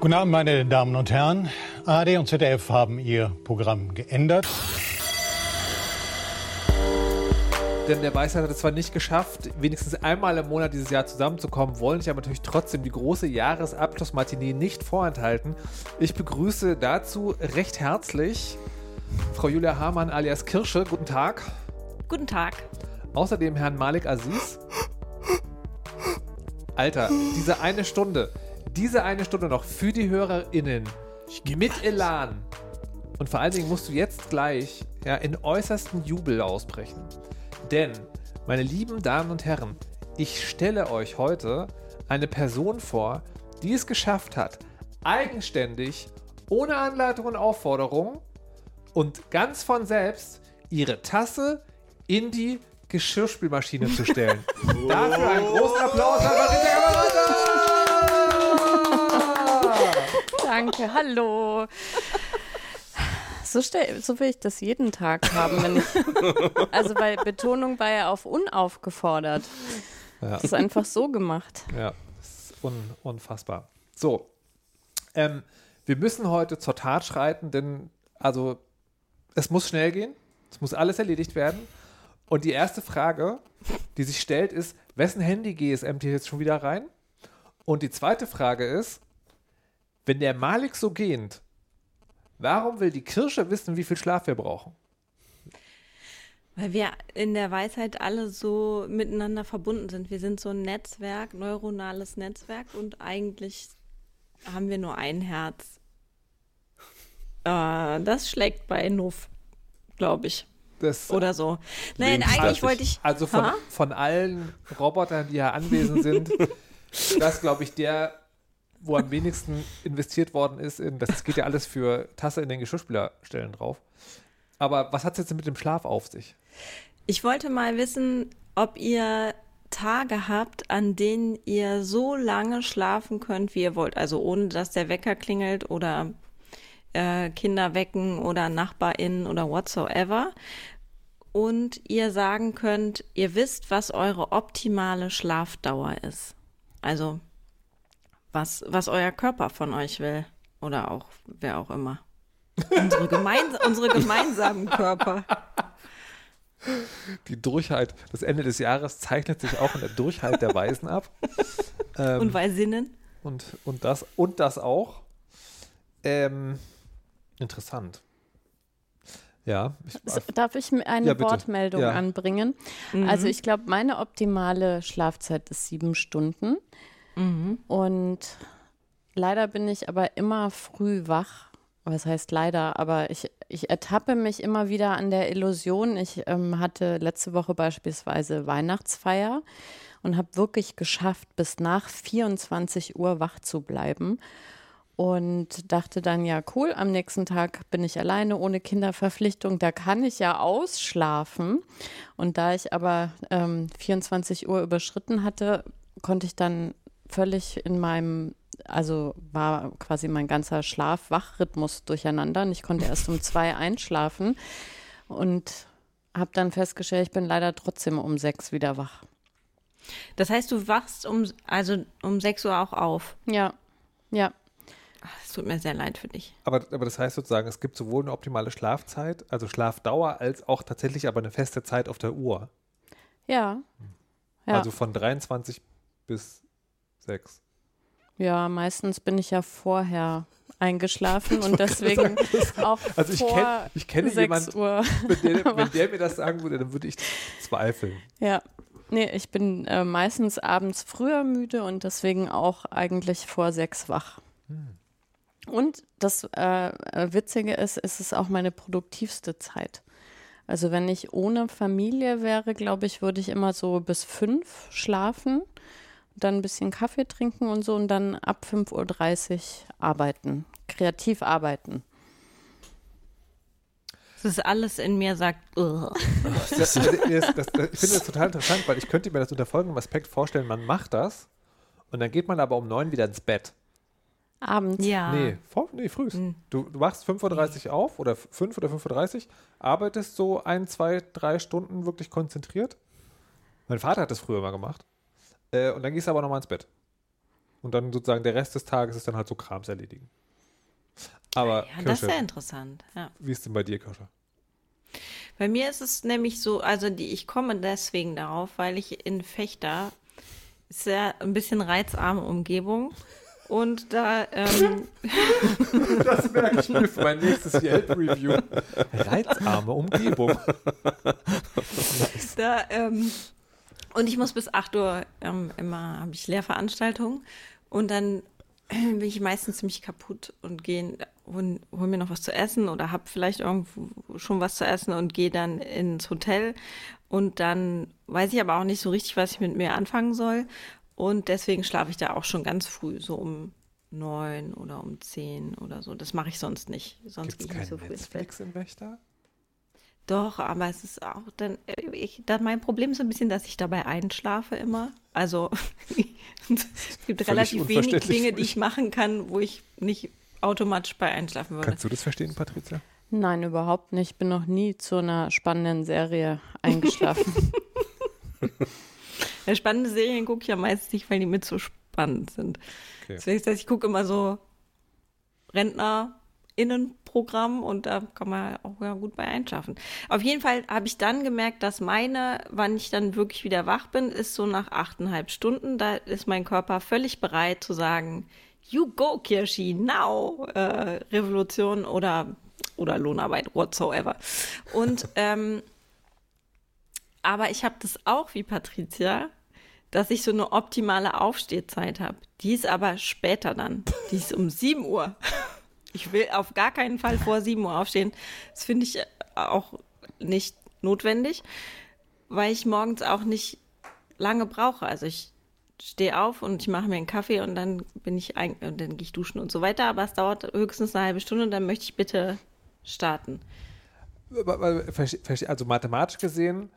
Guten Abend, meine Damen und Herren. ARD und ZDF haben ihr Programm geändert. Denn der Weisheit hat es zwar nicht geschafft, wenigstens einmal im Monat dieses Jahr zusammenzukommen, wollen sich aber natürlich trotzdem die große Jahresabschlussmatinee nicht vorenthalten. Ich begrüße dazu recht herzlich Frau Julia Hamann alias Kirsche. Guten Tag. Guten Tag. Außerdem Herrn Malik Aziz. Alter, diese eine Stunde, diese eine Stunde noch für die HörerInnen mit Elan. Und vor allen Dingen musst du jetzt gleich ja, in äußersten Jubel ausbrechen. Denn, meine lieben Damen und Herren, ich stelle euch heute eine Person vor, die es geschafft hat, eigenständig, ohne Anleitung und Aufforderung und ganz von selbst ihre Tasse in die Geschirrspülmaschine zu stellen. Dafür einen großen Applaus an Marita Kamerata! Danke, hallo. So, stell, so will ich das jeden Tag haben, wenn ich. Also bei Betonung war ja auf unaufgefordert. Ja. Das ist einfach so gemacht. Ja, das ist un unfassbar. So, ähm, wir müssen heute zur Tat schreiten, denn also es muss schnell gehen, es muss alles erledigt werden. Und die erste Frage, die sich stellt, ist, wessen Handy GSMT jetzt schon wieder rein? Und die zweite Frage ist, wenn der Malik so gähnt, warum will die Kirsche wissen, wie viel Schlaf wir brauchen? Weil wir in der Weisheit alle so miteinander verbunden sind. Wir sind so ein Netzwerk, neuronales Netzwerk und eigentlich haben wir nur ein Herz. Äh, das schlägt bei Nuff, glaube ich. Das, Oder so. Nein, eigentlich wollte ich. Also von, Ha? von allen Robotern, die hier anwesend sind, das glaube ich der, wo am wenigsten investiert worden ist. In, das geht ja alles für Tasse in den Geschirrspülerstellen drauf. Aber was hat es jetzt mit dem Schlaf auf sich? Ich wollte mal wissen, ob ihr Tage habt, an denen ihr so lange schlafen könnt, wie ihr wollt. Also ohne, dass der Wecker klingelt oder äh, Kinder wecken oder NachbarInnen oder whatsoever. Und ihr sagen könnt, ihr wisst, was eure optimale Schlafdauer ist. Also was, was euer Körper von euch will. Oder auch wer auch immer. Unsere, gemeins unsere gemeinsamen Körper. Die Durchheit, das Ende des Jahres zeichnet sich auch in der Durchheit der Weisen ab. Ähm, Und Weisinnen. und, und, das, und das auch. Ähm, interessant. Ja. Ich, Darf ich mir eine Ja. Wortmeldung Ja. anbringen? Also ich glaube, meine optimale Schlafzeit ist sieben Stunden. Und leider bin ich aber immer früh wach. Was heißt leider? Aber ich, ich ertappe mich immer wieder an der Illusion. Ich ähm, hatte letzte Woche beispielsweise Weihnachtsfeier und habe wirklich geschafft, bis nach 24 Uhr wach zu bleiben und dachte dann, ja, cool, am nächsten Tag bin ich alleine ohne Kinderverpflichtung, da kann ich ja ausschlafen. Und da ich aber ähm, 24 Uhr überschritten hatte, konnte ich dann völlig in meinem, also war quasi mein ganzer Schlaf-Wach-Rhythmus durcheinander und ich konnte erst um zwei einschlafen und habe dann festgestellt, ich bin leider trotzdem um sechs wieder wach. Das heißt, du wachst um, also um 6 Uhr auch auf. Ja, ja. Es tut mir sehr leid für dich. aber, aber das heißt sozusagen, es gibt sowohl eine optimale Schlafzeit, also Schlafdauer, als auch tatsächlich aber eine feste Zeit auf der Uhr. Ja. Ja. Also von 23 bis 6. Ja, meistens bin ich ja vorher eingeschlafen und deswegen auch Also ich vor kenn- ich kenne 6 jemand- Uhr. Wenn der, wenn der mir das sagen würde, dann würde ich zweifeln. Ja, nee, ich bin äh, meistens abends früher müde und deswegen auch eigentlich vor sechs wach. Und das äh, äh, Witzige ist, es ist auch meine produktivste Zeit. Also wenn ich ohne Familie wäre, glaube ich, würde ich immer so bis fünf schlafen, dann ein bisschen Kaffee trinken und so und dann ab 5.30 Uhr arbeiten, kreativ arbeiten. Das ist alles in mir sagt, "Ugh." Das, das, das, das, ich finde das total interessant, weil ich könnte mir das unter folgendem Aspekt vorstellen, man macht das und dann geht man aber um neun wieder ins Bett. Abends. ja. Nee, vor, nee früh. Du, du wachst 5.30 Uhr auf oder 5 oder 5.30 Uhr, arbeitest so ein, zwei, drei Stunden wirklich konzentriert. Mein Vater hat das früher mal gemacht. Äh, und dann gehst du aber nochmal ins Bett. Und dann sozusagen der Rest des Tages ist dann halt so Krams erledigen. Aber ja, das ist ja interessant. Ja. Wie ist denn bei dir, Kirsche? Bei mir ist es nämlich so, also die, ich komme deswegen darauf, weil ich in Fechter ist ja ein bisschen reizarme Umgebung. Und da. Ähm, das merke ich mir für mein nächstes Yelp-Review. Reizarme Umgebung. da, ähm, und ich muss bis 8 Uhr ähm, immer, habe ich Lehrveranstaltungen. Und dann bin ich meistens ziemlich kaputt und gehe hol, hol mir noch was zu essen oder habe vielleicht irgendwo schon was zu essen und gehe dann ins Hotel und dann weiß ich aber auch nicht so richtig, was ich mit mir anfangen soll und deswegen schlafe ich da auch schon ganz früh, so um neun oder um zehn oder so. Das mache ich sonst nicht. Sonst gehe ich nicht so früh ins Bett. im Wächter? Doch, aber es ist auch dann, ich, da mein Problem ist ein bisschen, dass ich dabei einschlafe immer. Also es gibt relativ wenig Dinge, die ich machen kann, wo ich nicht automatisch bei einschlafen würde. Kannst du das verstehen, Patricia? Nein, überhaupt nicht. Ich bin noch nie zu einer spannenden Serie eingeschlafen. ja, spannende Serien gucke ich ja meist nicht, weil die mit so spannend sind. Okay. Das heißt, ich gucke immer so RentnerInnenprogramm und da kann man auch ja gut bei einschlafen. Auf jeden Fall habe ich dann gemerkt, dass meine, wann ich dann wirklich wieder wach bin, ist so nach achteinhalb Stunden. Da ist mein Körper völlig bereit zu sagen, You go, Kirschi, now! Äh, Revolution oder, oder Lohnarbeit, whatsoever. Und, ähm, aber ich habe das auch wie Patricia, dass ich so eine optimale Aufstehzeit habe. Die ist aber später dann. Die ist um 7 Uhr. Ich will auf gar keinen Fall vor 7 Uhr aufstehen. Das finde ich auch nicht notwendig, weil ich morgens auch nicht lange brauche. Also ich stehe auf und ich mache mir einen Kaffee und dann bin ich ein, und dann gehe ich duschen und so weiter. Aber es dauert höchstens eine halbe Stunde und dann möchte ich bitte starten. Also mathematisch gesehen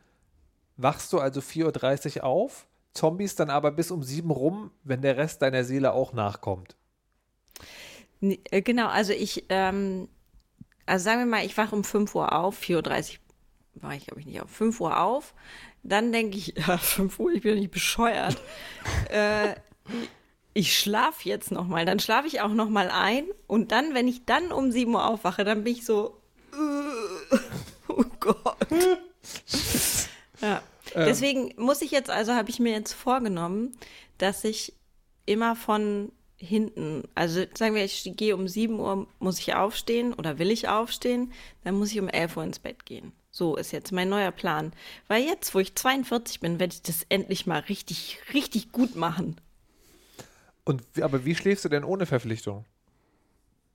wachst du also 4.30 Uhr auf, Zombies dann aber bis um 7 rum, wenn der Rest deiner Seele auch nachkommt. Äh, genau, also ich, ähm, also sagen wir mal, ich wache um 5 Uhr auf, 4.30 Uhr war ich, glaube ich, nicht auf, 5 Uhr auf. Dann denke ich, ja, 5 Uhr, ich bin doch nicht bescheuert. äh, ich schlafe jetzt noch mal. Dann schlafe ich auch noch mal ein. Und dann, wenn ich dann um 7 Uhr aufwache, dann bin ich so, uh, oh Gott. ja. Ähm. Deswegen muss ich jetzt, also habe ich mir jetzt vorgenommen, dass ich immer von hinten, also sagen wir, ich gehe um 7 Uhr, muss ich aufstehen oder will ich aufstehen, dann muss ich um 11 Uhr ins Bett gehen. So ist jetzt mein neuer Plan. Weil jetzt, wo ich 42 bin, werde ich das endlich mal richtig, richtig gut machen. Und aber wie schläfst du denn ohne Verpflichtung?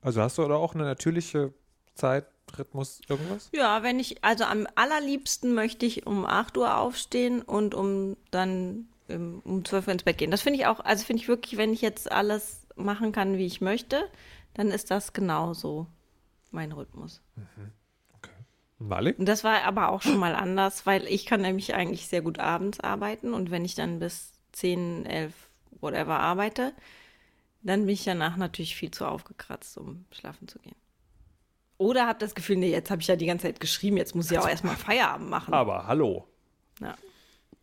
Also hast du oder auch eine natürliche Zeitrhythmus, irgendwas? Ja, wenn ich, also am allerliebsten möchte ich um 8 Uhr aufstehen und um dann um 12 Uhr ins Bett gehen. Das finde ich auch, also finde ich wirklich, wenn ich jetzt alles machen kann, wie ich möchte, dann ist das genauso mein Rhythmus. Mhm. Malik? Das war aber auch schon mal anders, weil ich kann nämlich eigentlich sehr gut abends arbeiten und wenn ich dann bis 10, 11, whatever arbeite, dann bin ich danach natürlich viel zu aufgekratzt, um schlafen zu gehen. Oder habe das Gefühl, nee, jetzt habe ich ja die ganze Zeit geschrieben, jetzt muss ich auch erstmal Feierabend machen. Aber hallo. Ja.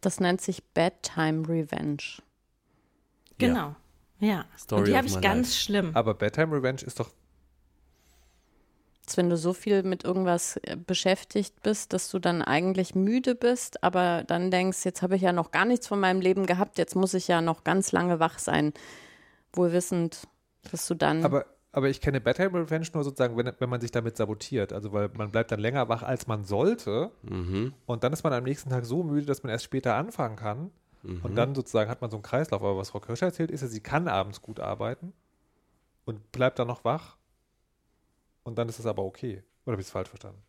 Das nennt sich Bedtime Revenge. Genau. Ja. ja. Story und die habe ich ganz life. schlimm. Aber Bedtime Revenge ist doch wenn du so viel mit irgendwas äh, beschäftigt bist, dass du dann eigentlich müde bist, aber dann denkst, jetzt habe ich ja noch gar nichts von meinem Leben gehabt, jetzt muss ich ja noch ganz lange wach sein, wohl wissend, dass du dann. Aber, aber ich kenne Bedtime Revenge nur sozusagen, wenn, wenn man sich damit sabotiert. Also, weil man bleibt dann länger wach, als man sollte. Mhm. Und dann ist man am nächsten Tag so müde, dass man erst später anfangen kann. Mhm. Und dann sozusagen hat man so einen Kreislauf. Aber was Frau Kirscher erzählt, ist ja, sie kann abends gut arbeiten und bleibt dann noch wach und dann ist es aber okay. Oder habe ich es falsch verstanden?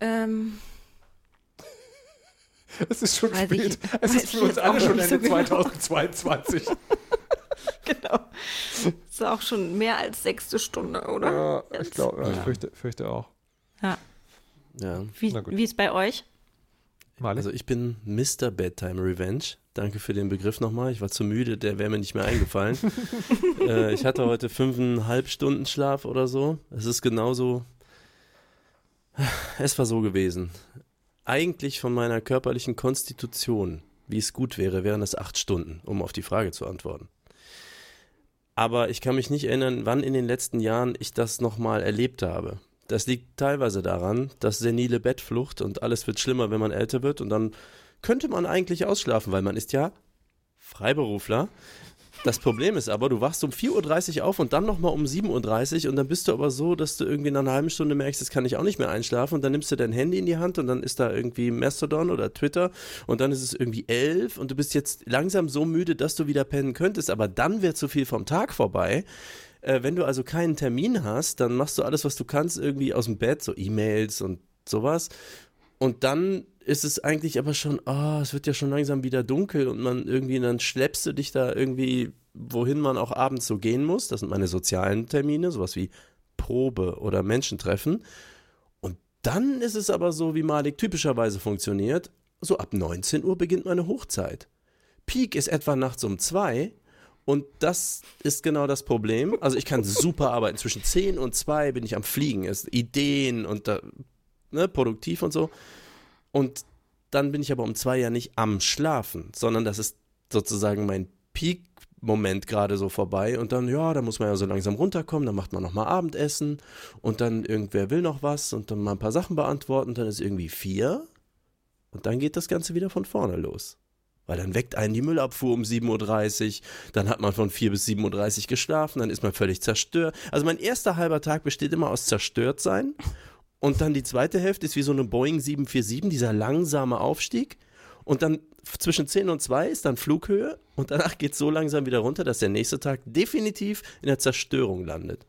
Ähm. Es ist schon spät. Ich, es ist für uns alle schon Ende so 2022. genau. Es ist auch schon mehr als sechste Stunde, oder? Ja, Jetzt. ich glaube, ja, ich fürchte, fürchte auch. Ja. ja. Wie, wie ist bei euch? Also ich bin Mr. Bedtime Revenge. Danke für den Begriff nochmal. Ich war zu müde, der wäre mir nicht mehr eingefallen. äh, ich hatte heute fünfeinhalb Stunden Schlaf oder so. Es ist genauso. Es war so gewesen. Eigentlich von meiner körperlichen Konstitution wie es gut wäre, wären es acht Stunden, um auf die Frage zu antworten. Aber ich kann mich nicht erinnern, wann in den letzten Jahren ich das nochmal erlebt habe. Das liegt teilweise daran, dass senile Bettflucht und alles wird schlimmer, wenn man älter wird und dann könnte man eigentlich ausschlafen, weil man ist ja Freiberufler. Das Problem ist aber, du wachst um 4.30 Uhr auf und dann nochmal um 7.30 Uhr und dann bist du aber so, dass du irgendwie nach einer halben Stunde merkst, jetzt kann ich auch nicht mehr einschlafen und dann nimmst du dein Handy in die Hand und dann ist da irgendwie Mastodon oder Twitter und dann ist es irgendwie 11 und du bist jetzt langsam so müde, dass du wieder pennen könntest, aber dann wird zu viel vom Tag vorbei. Äh, wenn du also keinen Termin hast, dann machst du alles, was du kannst, irgendwie aus dem Bett, so E-Mails und sowas. Und dann ist es eigentlich aber schon, oh, es wird ja schon langsam wieder dunkel und man irgendwie, dann schleppst du dich da irgendwie, wohin man auch abends so gehen muss. Das sind meine sozialen Termine, sowas wie Probe oder Menschentreffen. Und dann ist es aber so, wie Malik typischerweise funktioniert. So ab 19 Uhr beginnt meine Hochzeit. Peak ist etwa nachts um zwei. Und das ist genau das Problem. Also ich kann super arbeiten. Zwischen 10 und 2 bin ich am Fliegen. Es Ideen und da, ne, produktiv und so. Und dann bin ich aber um zwei ja nicht am Schlafen, sondern das ist sozusagen mein Peak-Moment gerade so vorbei. Und dann, ja, da muss man ja so langsam runterkommen, dann macht man nochmal Abendessen und dann irgendwer will noch was und dann mal ein paar Sachen beantworten. Dann ist irgendwie vier und dann geht das Ganze wieder von vorne los. Weil dann weckt einen die Müllabfuhr um 7.30 Uhr, dann hat man von 4 bis 7.30 Uhr geschlafen, dann ist man völlig zerstört. Also mein erster halber Tag besteht immer aus zerstört sein und dann die zweite Hälfte ist wie so eine Boeing 747, dieser langsame Aufstieg. Und dann zwischen 10 und 2 ist dann Flughöhe und danach geht es so langsam wieder runter, dass der nächste Tag definitiv in der Zerstörung landet.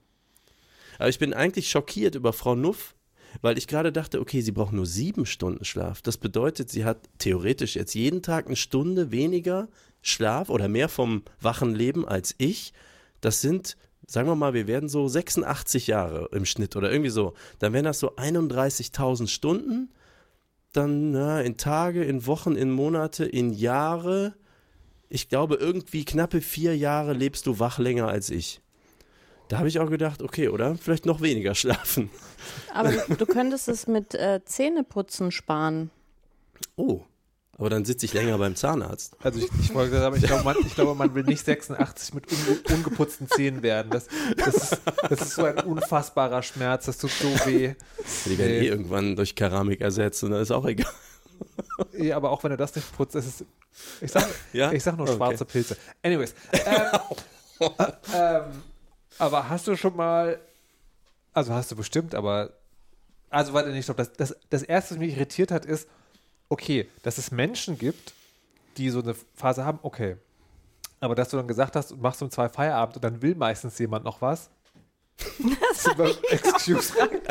Aber ich bin eigentlich schockiert über Frau Nuff, weil ich gerade dachte, okay, sie braucht nur sieben Stunden Schlaf. Das bedeutet, sie hat theoretisch jetzt jeden Tag eine Stunde weniger Schlaf oder mehr vom wachen Leben als ich. Das sind sagen wir mal, wir werden so 86 Jahre im Schnitt oder irgendwie so, dann wären das so 31.000 Stunden, dann na, in Tage, in Wochen, in Monate, in Jahre. Ich glaube, irgendwie knappe vier Jahre lebst du wach länger als ich. Da habe ich auch gedacht, okay, oder? Vielleicht noch weniger schlafen. Aber du, du könntest es mit äh, Zähneputzen sparen. Oh. Aber dann sitze ich länger beim Zahnarzt. Also ich, ich wollte sagen, ich glaube, man, ich glaube, man will nicht 86 mit unge ungeputzten Zähnen werden. Das, das, ist, das ist so ein unfassbarer Schmerz, das tut so weh. Die werden nee. eh irgendwann durch Keramik ersetzt und dann ist auch egal. Ja, aber auch wenn er das nicht putzt, ist es. Ich sag, ja? ich sag nur schwarze okay. Pilze. Anyways. Ähm, ähm, aber hast du schon mal. Also hast du bestimmt, aber. Also warte nicht, stopp. Das, das, das erste, was mich irritiert hat, ist, okay, dass es Menschen gibt, die so eine Phase haben, okay. Aber dass du dann gesagt hast, du machst um zwei Feierabend und dann will meistens jemand noch was. Excuse me.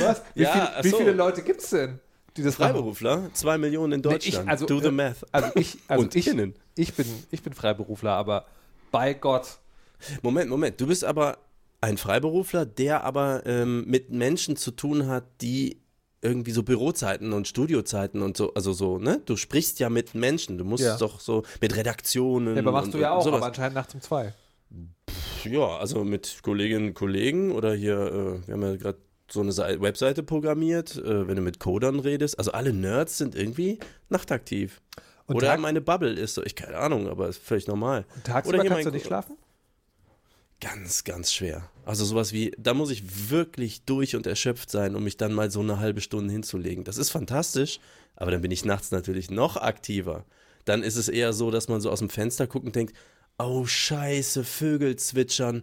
was? Wie, ja, viel, wie viele Leute gibt es denn? Die das Freiberufler? Machen? Zwei Millionen in Deutschland. Nee, ich, also, Do the äh, math. Also ich, also und ich, innen. ich, bin, ich bin Freiberufler, aber bei Gott. Moment, Moment. Du bist aber ein Freiberufler, der aber ähm, mit Menschen zu tun hat, die irgendwie so Bürozeiten und Studiozeiten und so, also so, ne? Du sprichst ja mit Menschen, du musst ja. doch so mit Redaktionen. Ja, aber machst und, du ja auch, aber anscheinend nachts um zwei. Ja, also mit Kolleginnen und Kollegen oder hier, äh, wir haben ja gerade so eine Webseite programmiert, äh, wenn du mit Codern redest. Also alle Nerds sind irgendwie nachtaktiv. Und oder Tag meine Bubble ist so, ich keine Ahnung, aber ist völlig normal. Und tagsüber oder kannst du nicht schlafen? Ganz, ganz schwer. Also sowas wie, da muss ich wirklich durch und erschöpft sein, um mich dann mal so eine halbe Stunde hinzulegen. Das ist fantastisch, aber dann bin ich nachts natürlich noch aktiver. Dann ist es eher so, dass man so aus dem Fenster guckt und denkt, oh scheiße, Vögel zwitschern,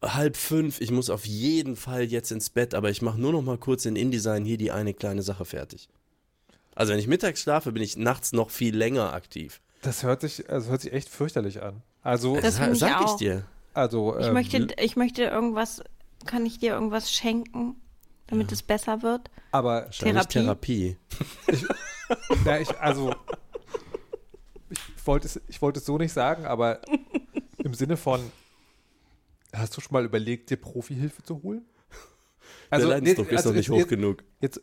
halb fünf, ich muss auf jeden Fall jetzt ins Bett, aber ich mache nur noch mal kurz in InDesign hier die eine kleine Sache fertig. Also wenn ich mittags schlafe, bin ich nachts noch viel länger aktiv. Das hört sich, also hört sich echt fürchterlich an. Also das sag ich, ich dir. Also, ich, ähm, möchte, ich möchte irgendwas, kann ich dir irgendwas schenken, damit ja. es besser wird? Aber Therapie. Therapie. Ich, na, ich, also, ich wollte es, ich wollte es so nicht sagen, aber im Sinne von, hast du schon mal überlegt, dir Profihilfe zu holen? Also, Der Leidensdruck nee, also, ist doch nicht hoch genug. Jetzt,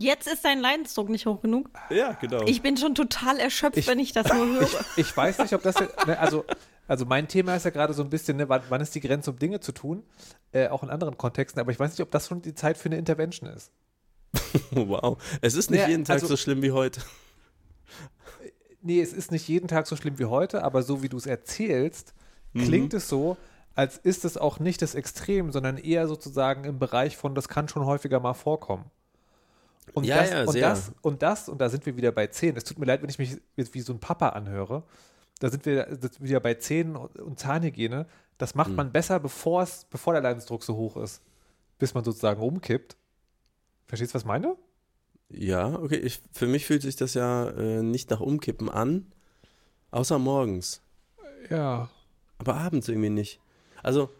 Jetzt ist dein Leidensdruck nicht hoch genug. Ja, genau. Ich bin schon total erschöpft, ich, wenn ich das nur höre. Ich, ich weiß nicht, ob das, ne, also also mein Thema ist ja gerade so ein bisschen, ne, wann, wann, ist die Grenze, um Dinge zu tun, äh, auch in anderen Kontexten, aber ich weiß nicht, ob das schon die Zeit für eine Intervention ist. wow. Es ist nicht ja, jeden Tag also, so schlimm wie heute. nee, es ist nicht jeden Tag so schlimm wie heute, aber so wie du es erzählst, klingt es so, als ist es auch nicht das Extrem, sondern eher sozusagen im Bereich von, das kann schon häufiger mal vorkommen. Und, Ja, das, ja, und das und das, und da sind wir wieder bei 10. Es tut mir leid, wenn ich mich jetzt wie so ein Papa anhöre. Da sind wir wieder bei Zähnen und, Zahnhygiene. Das macht man besser, bevor der Leidensdruck so hoch ist, bis man sozusagen umkippt. Verstehst du, was ich meine? Ja, okay. Ich, für mich fühlt sich das ja äh, nicht nach Umkippen an, außer morgens. Ja. Aber abends irgendwie nicht. Also,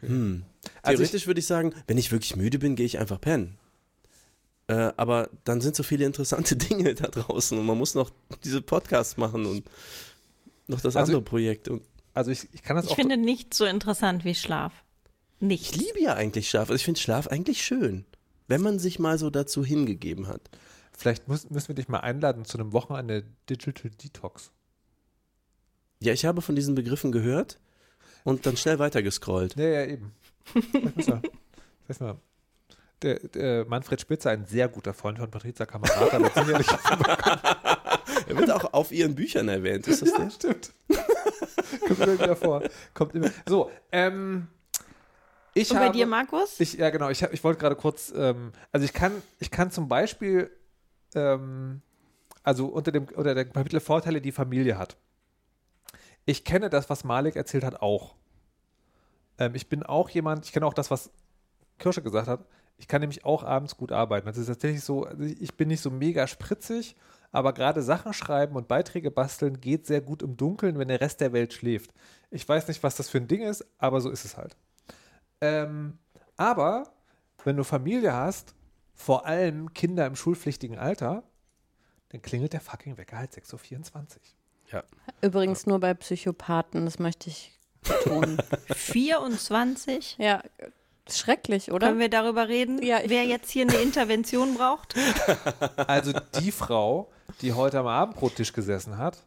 hm. Also theoretisch würde ich sagen, wenn ich wirklich müde bin, gehe ich einfach pennen. Äh, aber dann sind so viele interessante Dinge da draußen und man muss noch diese Podcasts machen und noch das Also- andere Projekt. Und Also ich, ich kann das Ich auch. finde nicht so interessant wie Schlaf. ich Nicht. liebe ja eigentlich Schlaf. Also ich finde Schlaf eigentlich schön, wenn man sich mal so dazu hingegeben hat. Vielleicht muss, müssen wir dich mal einladen zu einem Wochenende Digital Detox. Ja, ich habe von diesen Begriffen gehört und dann schnell weitergescrollt. Ja, ja, eben. Vielleicht müssen wir, vielleicht mal. Der, der Manfred Spitzer, ein sehr guter Freund von Patrizia Kamerata, wird sicherlich. Er wird auch auf ihren Büchern erwähnt. Ist das der? Stimmt. Kommt immer wieder vor. Kommt immer. So, ähm. Ich Und habe, bei dir, Markus? Ich, ja, genau. Ich, hab- ich wollte gerade kurz, ähm, also ich kann, ich kann zum Beispiel, ähm, also unter dem, unter dem Kapitel Vorteile, die Familie hat. Ich kenne das, was Malik erzählt hat, auch. Ähm, ich bin auch jemand, ich kenne auch das, was Kirsche gesagt hat. Ich kann nämlich auch abends gut arbeiten. Das ist tatsächlich so, also ich bin nicht so mega spritzig, aber gerade Sachen schreiben und Beiträge basteln geht sehr gut im Dunkeln, wenn der Rest der Welt schläft. Ich weiß nicht, was das für ein Ding ist, aber so ist es halt. Ähm, aber wenn du Familie hast, vor allem Kinder im schulpflichtigen Alter, dann klingelt der fucking Wecker halt 6.24 Uhr. Ja. Übrigens nur bei Psychopathen, das möchte ich betonen. 24? ja, schrecklich, oder? Können wir darüber reden, Ja, wer jetzt hier eine Intervention braucht? Also die Frau, die heute am Abendbrottisch gesessen hat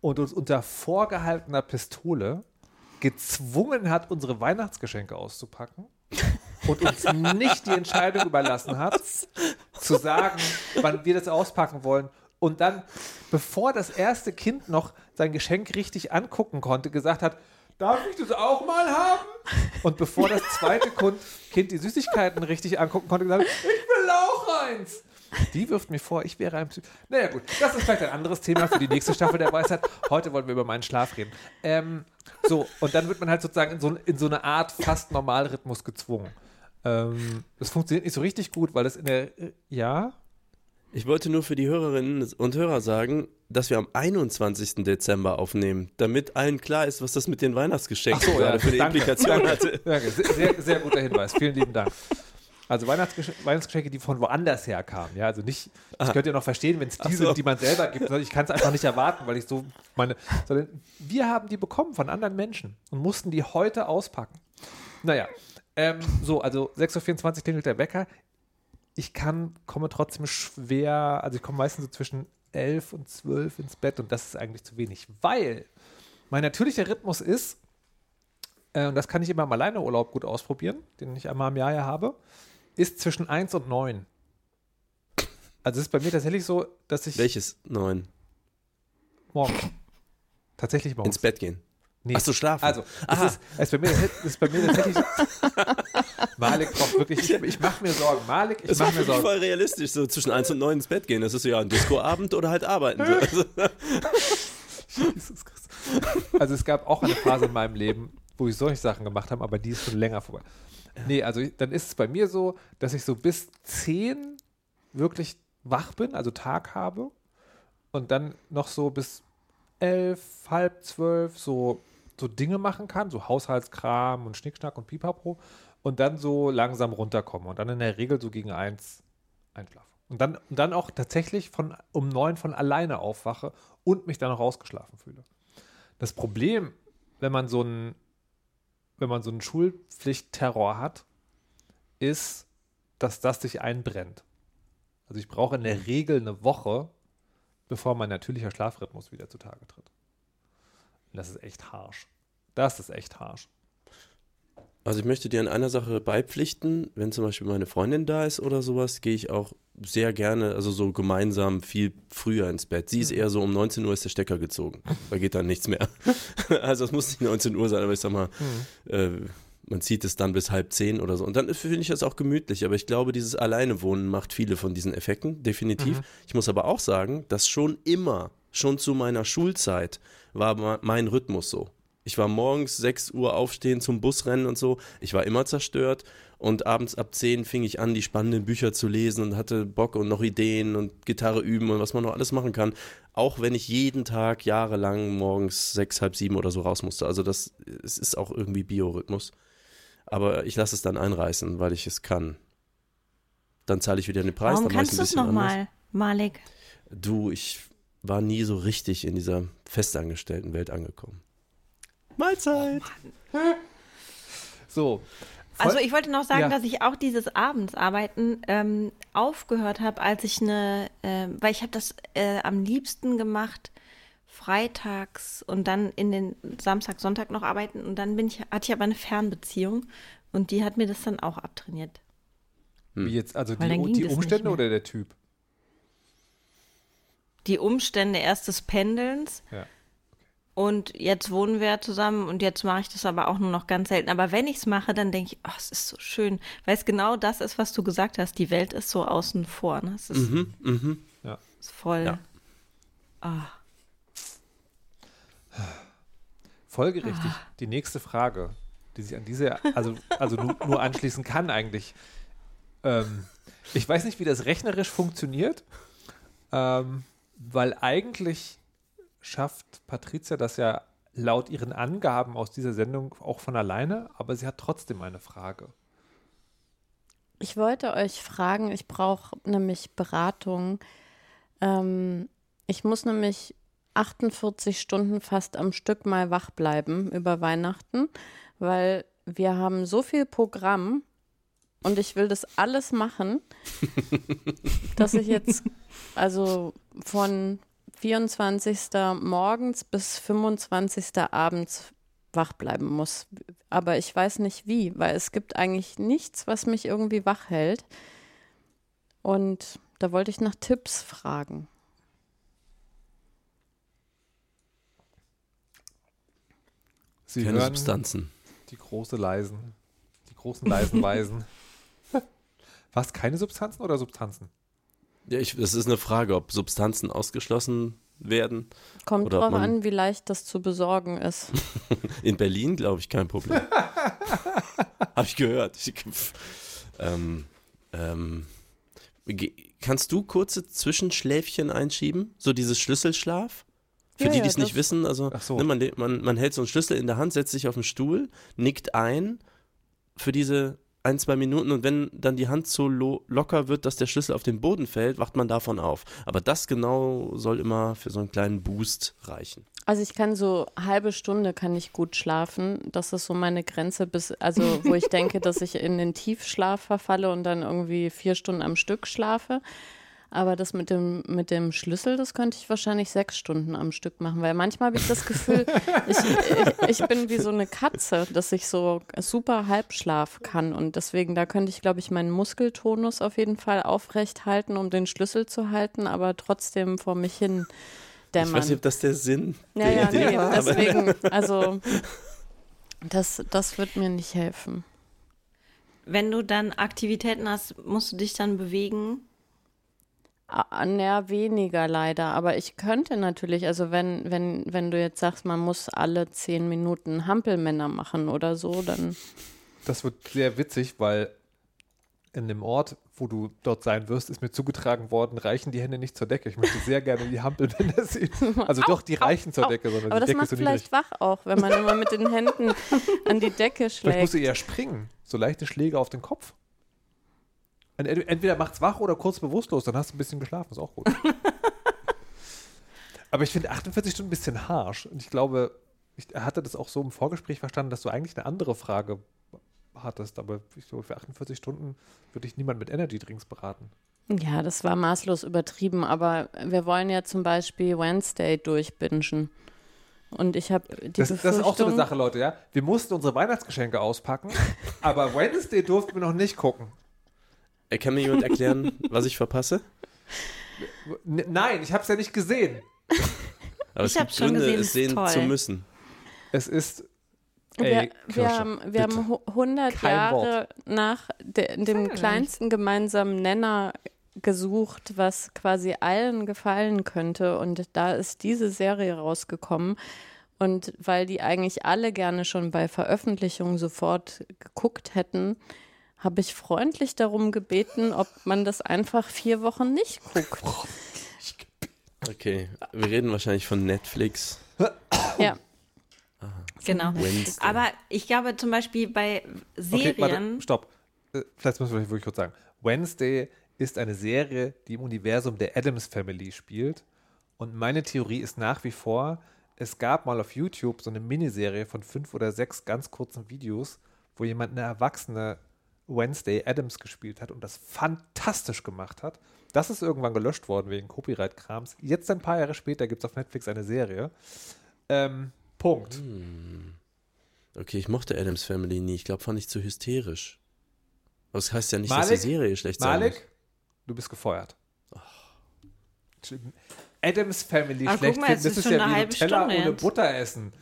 und uns unter vorgehaltener Pistole gezwungen hat, unsere Weihnachtsgeschenke auszupacken und uns nicht die Entscheidung überlassen hat, zu sagen, wann wir das auspacken wollen. Und dann, bevor das erste Kind noch sein Geschenk richtig angucken konnte, gesagt hat, darf ich das auch mal haben? Und bevor das zweite Kind, die Süßigkeiten richtig angucken konnte, gesagt hat, ich will auch eins. Die wirft mir vor, ich wäre ein Psy. Naja, gut, das ist vielleicht ein anderes Thema für die nächste Staffel der Weisheit. Heute wollen wir über meinen Schlaf reden. Ähm, so, und dann wird man halt sozusagen in so, in so eine Art fast Normalrhythmus gezwungen. Ähm, das funktioniert nicht so richtig gut, weil das in der. äh, Ja? Ich wollte nur für die Hörerinnen und Hörer sagen, dass wir am 21. Dezember aufnehmen, damit allen klar ist, was das mit den Weihnachtsgeschenken Ach so, gerade ja, für eine danke, Implikation hatte. Danke, sehr, sehr, guter Hinweis. Vielen lieben Dank. Also Weihnachtsgesch Weihnachtsgeschenke, die von woanders herkamen. Ja, also nicht, ich könnte ja noch verstehen, wenn es die so. sind, die man selber gibt. Ich kann es einfach nicht erwarten, weil ich so meine, sondern wir haben die bekommen von anderen Menschen und mussten die heute auspacken. Naja, ähm, so, also 6.24 Uhr klingelt der Wecker. Ich kann, komme trotzdem schwer, also ich komme meistens so zwischen 11 und 12 ins Bett und das ist eigentlich zu wenig, weil mein natürlicher Rhythmus ist, äh, und das kann ich immer im Alleineurlaub gut ausprobieren, den ich einmal im Jahr ja habe, ist zwischen 1 und 9. Also es ist bei mir tatsächlich so, dass ich Welches? Neun. morgen tatsächlich morgens. Ins Bett gehen. Nee. Ach so, schlafen. Also, es ist, es ist bei mir, es ist bei mir tatsächlich. Malik braucht wirklich. Ich, ich mache mir Sorgen. Malik, ich mache mir Sorgen. voll realistisch, so zwischen eins und neun ins Bett gehen. Das ist so ja ein Discoabend oder halt arbeiten. So. Also, Jesus Christus. Also es gab auch eine Phase in meinem Leben, wo ich solche Sachen gemacht habe, aber die ist schon länger vorbei. Nee, also dann ist es bei mir so, dass ich so bis 10 wirklich wach bin, also Tag habe und dann noch so bis 11, halb zwölf so, so Dinge machen kann, so Haushaltskram und Schnickschnack und Pipapo und dann so langsam runterkomme und dann in der Regel so gegen eins einschlafe. Und dann, und dann auch tatsächlich von, um neun von alleine aufwache und mich dann noch ausgeschlafen fühle. Das Problem, wenn man so einen, wenn man so einen Schulpflichtterror hat, ist, dass das sich einbrennt. Also ich brauche in der Regel eine Woche, bevor mein natürlicher Schlafrhythmus wieder zutage tritt. Und das ist echt harsch. Das ist echt harsch. also ich möchte dir an einer Sache beipflichten. Wenn zum Beispiel meine Freundin da ist oder sowas, gehe ich auch sehr gerne, also so gemeinsam viel früher ins Bett. Sie ist eher so, um 19 Uhr ist der Stecker gezogen. Da geht dann nichts mehr. also es muss nicht 19 Uhr sein, aber ich sag mal, mhm. äh, man zieht es dann bis halb zehn oder so. Und dann finde ich das auch gemütlich. Aber ich glaube, dieses Alleinewohnen macht viele von diesen Effekten, definitiv. Mhm. Ich muss aber auch sagen, dass schon immer, schon zu meiner Schulzeit, war mein Rhythmus so. Ich war morgens 6 Uhr aufstehen zum Busrennen und so. Ich war immer zerstört. Und abends ab 10 fing ich an, die spannenden Bücher zu lesen und hatte Bock und noch Ideen und Gitarre üben und was man noch alles machen kann. Auch wenn ich jeden Tag jahrelang morgens sechs, halb sieben oder so raus musste. Also das es ist auch irgendwie Biorhythmus. Aber ich lasse es dann einreißen, weil ich es kann. Dann zahle ich wieder den Preis. Warum kannst du es nochmal, Malik? Du, ich war nie so richtig in dieser festangestellten Welt angekommen. Mahlzeit. Oh so. Also ich wollte noch sagen, ja. dass ich auch dieses Abendsarbeiten ähm, aufgehört habe, als ich eine, äh, weil ich habe das äh, am liebsten gemacht, freitags und dann in den Samstag, Sonntag noch arbeiten und dann bin ich, hatte ich aber eine Fernbeziehung und die hat mir das dann auch abtrainiert. Wie jetzt, also die, die Umstände oder der Typ? Die Umstände erst des Pendelns. Ja. Und jetzt wohnen wir zusammen und jetzt mache ich das aber auch nur noch ganz selten. Aber wenn ich es mache, dann denke ich, oh, es ist so schön, weil es genau das ist, was du gesagt hast. Die Welt ist so außen vor. Ne? Es ist, mhm, mh. ja. ist voll. Ja. Ah. Folgerichtig, ah. die nächste Frage, die sich an diese, also, also nur, nur anschließen kann eigentlich. Ähm, ich weiß nicht, wie das rechnerisch funktioniert, ähm, weil eigentlich schafft Patricia das ja laut ihren Angaben aus dieser Sendung auch von alleine, aber sie hat trotzdem eine Frage. Ich wollte euch fragen, ich brauche nämlich Beratung. Ähm, ich muss nämlich 48 Stunden fast am Stück mal wach bleiben über Weihnachten, weil wir haben so viel Programm und ich will das alles machen, dass ich jetzt also von 24. morgens bis 25. abends wach bleiben muss. Aber ich weiß nicht wie, weil es gibt eigentlich nichts, was mich irgendwie wach hält. Und da wollte ich nach Tipps fragen. Sie Keine Substanzen. Die große leisen, die großen leisen Weisen. Was, keine Substanzen oder Substanzen? Ja, ich, das ist eine Frage, ob Substanzen ausgeschlossen werden. Kommt drauf an, wie leicht das zu besorgen ist. In Berlin, glaube ich, kein Problem. Habe ich gehört. Ich, ähm, ähm, kannst du kurze Zwischenschläfchen einschieben? So dieses Schlüsselschlaf? Für ja, die, die es nicht wissen, also so. ne, man, man, man hält so einen Schlüssel in der Hand, setzt sich auf den Stuhl, nickt ein für diese ein, zwei Minuten und wenn dann die Hand so lo locker wird, dass der Schlüssel auf den Boden fällt, wacht man davon auf. Aber das genau soll immer für so einen kleinen Boost reichen. Also ich kann so halbe Stunde kann ich gut schlafen. Das ist so meine Grenze, bis, also wo ich denke, dass ich in den Tiefschlaf verfalle und dann irgendwie vier Stunden am Stück schlafe. Aber das mit dem, mit dem Schlüssel, das könnte ich wahrscheinlich sechs Stunden am Stück machen, weil manchmal habe ich das Gefühl, ich, ich, ich, bin wie so eine Katze, dass ich so super Halbschlaf kann. Und deswegen, da könnte ich, glaube ich, meinen Muskeltonus auf jeden Fall aufrecht halten, um den Schlüssel zu halten, aber trotzdem vor mich hin dämmern. Ich weiß nicht, ob das der Sinn ja, der ja, Idee nee, war. Deswegen, also das, das wird mir nicht helfen. Wenn du dann Aktivitäten hast, musst du dich dann bewegen? Naja, weniger leider. Aber ich könnte natürlich, also wenn, wenn, wenn du jetzt sagst, man muss alle zehn Minuten Hampelmänner machen oder so, dann. Das wird sehr witzig, weil in dem Ort, wo du dort sein wirst, ist mir zugetragen worden, reichen die Hände nicht zur Decke. Ich möchte sehr gerne die Hampelmänner sehen. Also au, doch, die reichen au, zur Decke, sondern Aber die das macht so vielleicht wach auch, wenn man immer mit den Händen an die Decke schlägt. Vielleicht musst du eher springen. So leichte Schläge auf den Kopf. Entweder macht's wach oder kurz bewusstlos, dann hast du ein bisschen geschlafen, ist auch gut. Aber ich finde 48 Stunden ein bisschen harsh. Und ich glaube, ich hatte das auch so im Vorgespräch verstanden, dass du eigentlich eine andere Frage hattest. Aber ich glaube, für 48 Stunden würde ich niemand mit Energy Drinks beraten. Ja, das war maßlos übertrieben. Aber wir wollen ja zum Beispiel Wednesday durchbingen. Und ich habe die das, das ist auch so eine Sache, Leute, ja. Wir mussten unsere Weihnachtsgeschenke auspacken, aber Wednesday durften wir noch nicht gucken. Äh, Kann mir jemand erklären, was ich verpasse? N nein, ich habe es ja nicht gesehen. Aber Ich es hab's gibt schon Gründe, gesehen, es sehen toll. zu müssen. Es ist. Wir, Ey, wir Kirsche, haben, wir bitte. haben hu- 100 Kein Jahre nach de, dem kleinsten gemeinsamen Nenner gesucht, was quasi allen gefallen könnte. Und da ist diese Serie rausgekommen. Und weil die eigentlich alle gerne schon bei Veröffentlichung sofort geguckt hätten, habe ich freundlich darum gebeten, ob man das einfach vier Wochen nicht guckt. Okay, wir reden wahrscheinlich von Netflix. Ja. Genau. Wednesday. Aber ich glaube zum Beispiel bei Okay, warte, Serien. stopp. Äh, Vielleicht müssen wir wirklich kurz sagen. Wednesday ist eine Serie, die im Universum der Adams Family spielt. Und meine Theorie ist nach wie vor, es gab mal auf YouTube so eine Miniserie von fünf oder sechs ganz kurzen Videos, wo jemand eine erwachsene Wednesday Adams gespielt hat und das fantastisch gemacht hat. Das ist irgendwann gelöscht worden wegen Copyright-Krams. Jetzt ein paar Jahre später gibt es auf Netflix eine Serie. Ähm, Punkt. Okay, ich mochte Adams Family nie. Ich glaube, fand ich zu hysterisch. Aber das heißt ja nicht, dass Malik? die Serie schlecht sein muss. Malik, du bist gefeuert. Adams Family Ah, schlecht mal, finden, es das ist ist ja wie Nutella Stunde ohne. Butter essen.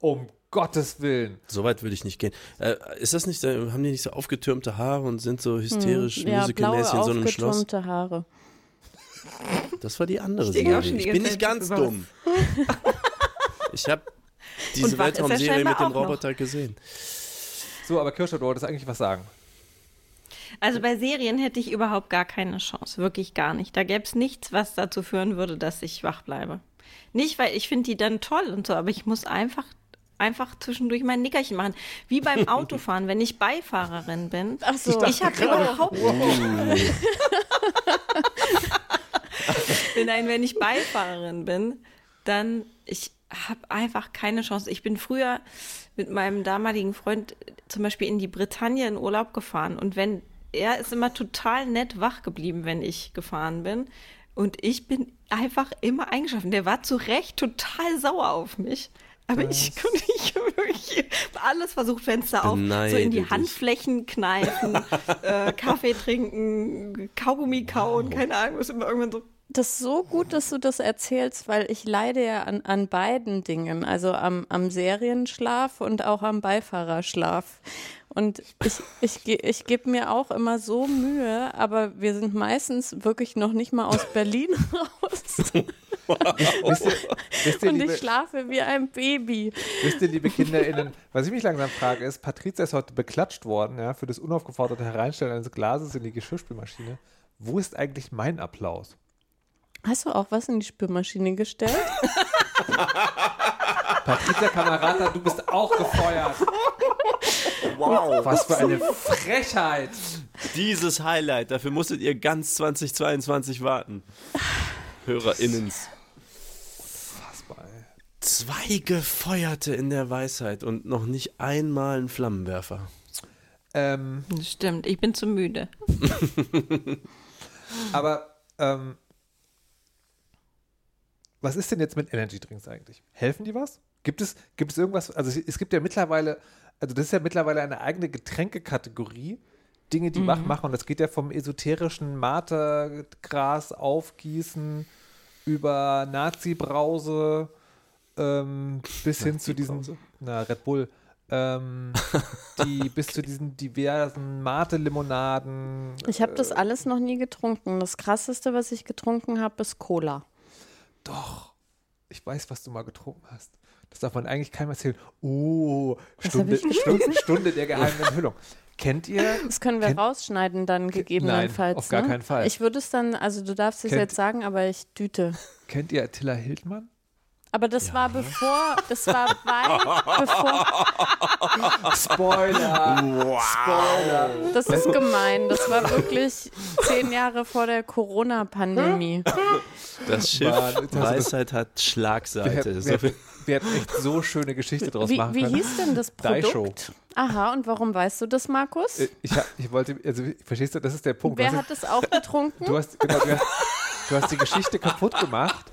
Um Gottes Willen. So weit würde ich nicht gehen. Äh, ist das nicht, äh, haben die nicht so aufgetürmte Haare und sind so hysterisch, Hm, ja, in so einem Schloss? aufgetürmte Haare. Das war die andere Ich Serie. Ich bin nicht ganz über dumm. Ich habe diese er Weltraumserie mit dem auch noch. Roboter gesehen. So, aber Kirsche, du wolltest eigentlich was sagen. Also bei Serien hätte ich überhaupt gar keine Chance, wirklich gar nicht. Da gäbe es nichts, was dazu führen würde, dass ich wach bleibe. Nicht, weil ich finde die dann toll und so, aber ich muss einfach einfach zwischendurch mein Nickerchen machen. Wie beim Autofahren, wenn ich Beifahrerin bin. Ach so. Ich habe überhaupt Nein, wenn ich Beifahrerin bin, dann ich habe einfach keine Chance. Ich bin früher mit meinem damaligen Freund zum Beispiel in die Bretagne in Urlaub gefahren und wenn er ist immer total nett wach geblieben, wenn ich gefahren bin und ich bin einfach immer eingeschlafen. Der war zu Recht total sauer auf mich. Aber ich konnte nicht wirklich alles versucht, Fenster auf, so in die dich. Handflächen kneifen, äh, Kaffee trinken, Kaugummi kauen, keine Ahnung, was immer irgendwann so Das ist so gut, dass du das erzählst, weil ich leide ja an, an beiden Dingen, also am, am Serienschlaf und auch am Beifahrerschlaf. Und ich, ich, ge- ich gebe mir auch immer so Mühe, aber wir sind meistens wirklich noch nicht mal aus Berlin raus. Wisst ihr, wisst ihr, Und liebe, ich schlafe wie ein Baby. wisst ihr, liebe KinderInnen, was ich mich langsam frage, ist, Patrizia ist heute beklatscht worden, ja, für das unaufgeforderte Hereinstellen eines Glases in die Geschirrspülmaschine. Wo ist eigentlich mein Applaus? Hast du auch was in die Spülmaschine gestellt? Patrizia Kamerata, du bist auch gefeuert. Wow. Was für eine Frechheit. Dieses Highlight, dafür musstet ihr ganz 2022 warten. HörerInnens. Fassbar, ey. Zwei Gefeuerte in der Weisheit und noch nicht einmal ein Flammenwerfer. Ähm, stimmt, ich bin zu müde. aber ähm, was ist denn jetzt mit Energy Drinks eigentlich? Helfen die was? Gibt es, gibt es irgendwas? Also es gibt ja mittlerweile, also das ist ja mittlerweile eine eigene Getränkekategorie, Dinge, die wach machen. Und das geht ja vom esoterischen Mate-Gras aufgießen über Nazi-Brause ähm, bis hin zu diesen, na, Red Bull, ähm, die bis zu diesen diversen Mate-Limonaden. Ich habe das alles noch nie getrunken. Das krasseste, was ich getrunken habe, ist Cola. Doch, ich weiß, was du mal getrunken hast. Das darf man eigentlich keinem erzählen. Oh, Stunde, Stunde, Stunde der geheimen Enthüllung. Kennt ihr? Das können wir Kennt- rausschneiden dann gegebenenfalls. Nein, auf gar ne? keinen Fall. Ich würde es dann, also du darfst es Kennt- jetzt sagen, aber ich düte. Kennt ihr Attila Hildmann? Aber das war bevor, das war weit bevor, Spoiler! Spoiler! das ist gemein. Das war wirklich zehn Jahre vor der Corona-Pandemie. Das Schiff Weisheit hat Wir, Schlagseite. So wir, viel- hätten- wir hätten echt so schöne Geschichte draus Wie, machen wie können. hieß denn das Daisho. Produkt? Aha, und warum weißt du das, Markus? Äh, Ich, ich wollte, also verstehst du, das ist der Punkt. Wer hat es auch getrunken? Du hast, genau, du hast, du hast die Geschichte kaputt gemacht,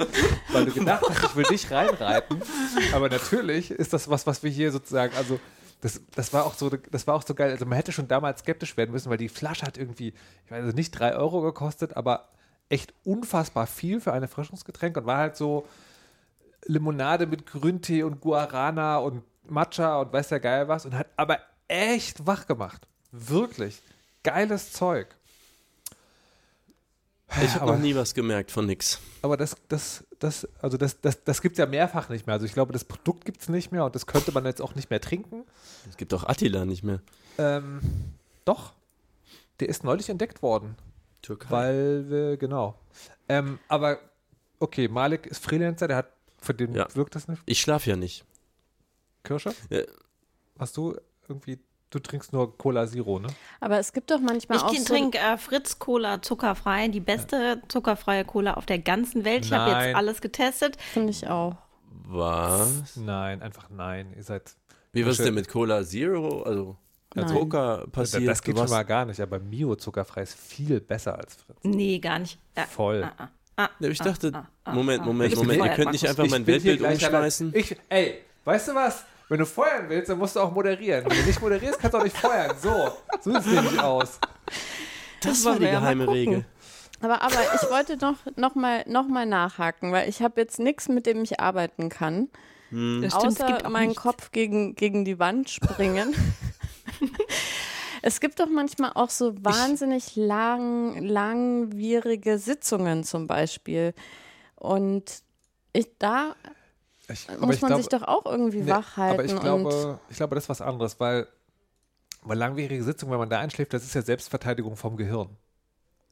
weil du gedacht hast, ich will dich reinreiten. Aber natürlich ist das was, was wir hier sozusagen, also Das, das, war auch so, das war auch so geil. Also man hätte schon damals skeptisch werden müssen, weil die Flasche hat irgendwie, ich weiß nicht drei Euro gekostet, aber echt unfassbar viel für ein Erfrischungsgetränk und war halt so Limonade mit Grüntee und Guarana und Matcha und weiß der Geil was und hat aber echt wach gemacht. Wirklich. Geiles Zeug. Ich habe noch nie was gemerkt von nix. Aber das, das, das, also das, das, das gibt es ja mehrfach nicht mehr. Also ich glaube, das Produkt gibt es nicht mehr und das könnte man jetzt auch nicht mehr trinken. Es gibt auch Attila nicht mehr. Ähm, doch. Der ist neulich entdeckt worden. Türkei. Weil wir, genau. Ähm, aber okay, Malik ist Freelancer, der hat, für den Ja. wirkt das nicht. Ich schlafe ja nicht. Kirsche? Ja. Hast du irgendwie, du trinkst nur Cola Zero, ne? Aber es gibt doch manchmal auch Ich so, trinke äh, Fritz Cola zuckerfrei, die beste zuckerfreie Cola auf der ganzen Welt. Ich habe jetzt alles getestet. finde ich auch. Was? Nein, einfach nein. Ihr seid. Wie was denn mit Cola Zero? Also, Nein. Coca passiert. das geht was? schon mal gar nicht, aber Mio zuckerfrei ist viel besser als Fritz. Nee, gar nicht. Äh, Voll. ah, ah, ah, ich ah, dachte, ah, ah, Moment, ah. Moment, Moment, ihr könnt nicht einfach mein Weltbild umschmeißen. Ich, ey, weißt du was? Wenn du feuern willst, dann musst du auch moderieren. Wenn du nicht moderierst, kannst du auch nicht feuern. So, so sieht es nämlich aus. Das war die ja geheime. Regel. Aber, aber ich wollte noch, noch, mal, noch mal nachhaken, weil ich habe jetzt nichts, mit dem ich arbeiten kann. Das stimmt, es außer meinen nichts. Kopf gegen, gegen die Wand springen. es gibt doch manchmal auch so wahnsinnig lang, langwierige Sitzungen zum Beispiel. Und ich, da Ich, muss man glaube- sich doch auch irgendwie Nee, wach halten. Aber ich glaube, ich glaube, das ist was anderes, weil, weil langwierige Sitzung, wenn man da einschläft, das ist ja Selbstverteidigung vom Gehirn.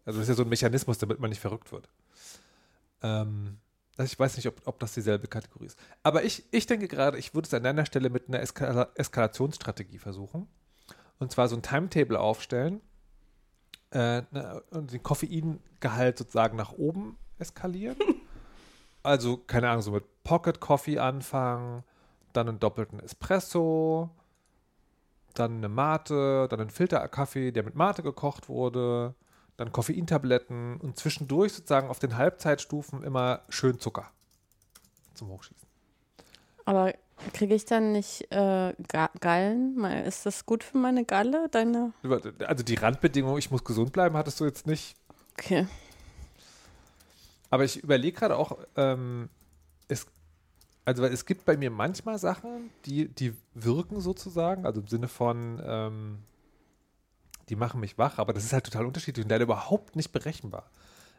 Also das ist ja so ein Mechanismus, damit man nicht verrückt wird. Ähm, also ich weiß nicht, ob, ob das dieselbe Kategorie ist. Aber ich, ich denke gerade, ich würde es an deiner Stelle mit einer Eskala Eskalationsstrategie versuchen. Und zwar so ein Timetable aufstellen äh, und den Koffeingehalt sozusagen nach oben eskalieren. Also, keine Ahnung, so mit Pocket Coffee anfangen, dann einen doppelten Espresso, dann eine Mate, dann einen Filterkaffee, der mit Mate gekocht wurde, dann Koffeintabletten und zwischendurch sozusagen auf den Halbzeitstufen immer schön Zucker zum Hochschießen. aber kriege ich dann nicht äh, Ga- Gallen? Ist das gut für meine Galle? Deine? Also die Randbedingung, ich muss gesund bleiben, hattest du jetzt nicht. Okay. Aber ich überlege gerade auch, ähm, es, also es gibt bei mir manchmal Sachen, die, die wirken sozusagen, also im Sinne von, ähm, die machen mich wach, aber das ist halt total unterschiedlich und leider überhaupt nicht berechenbar.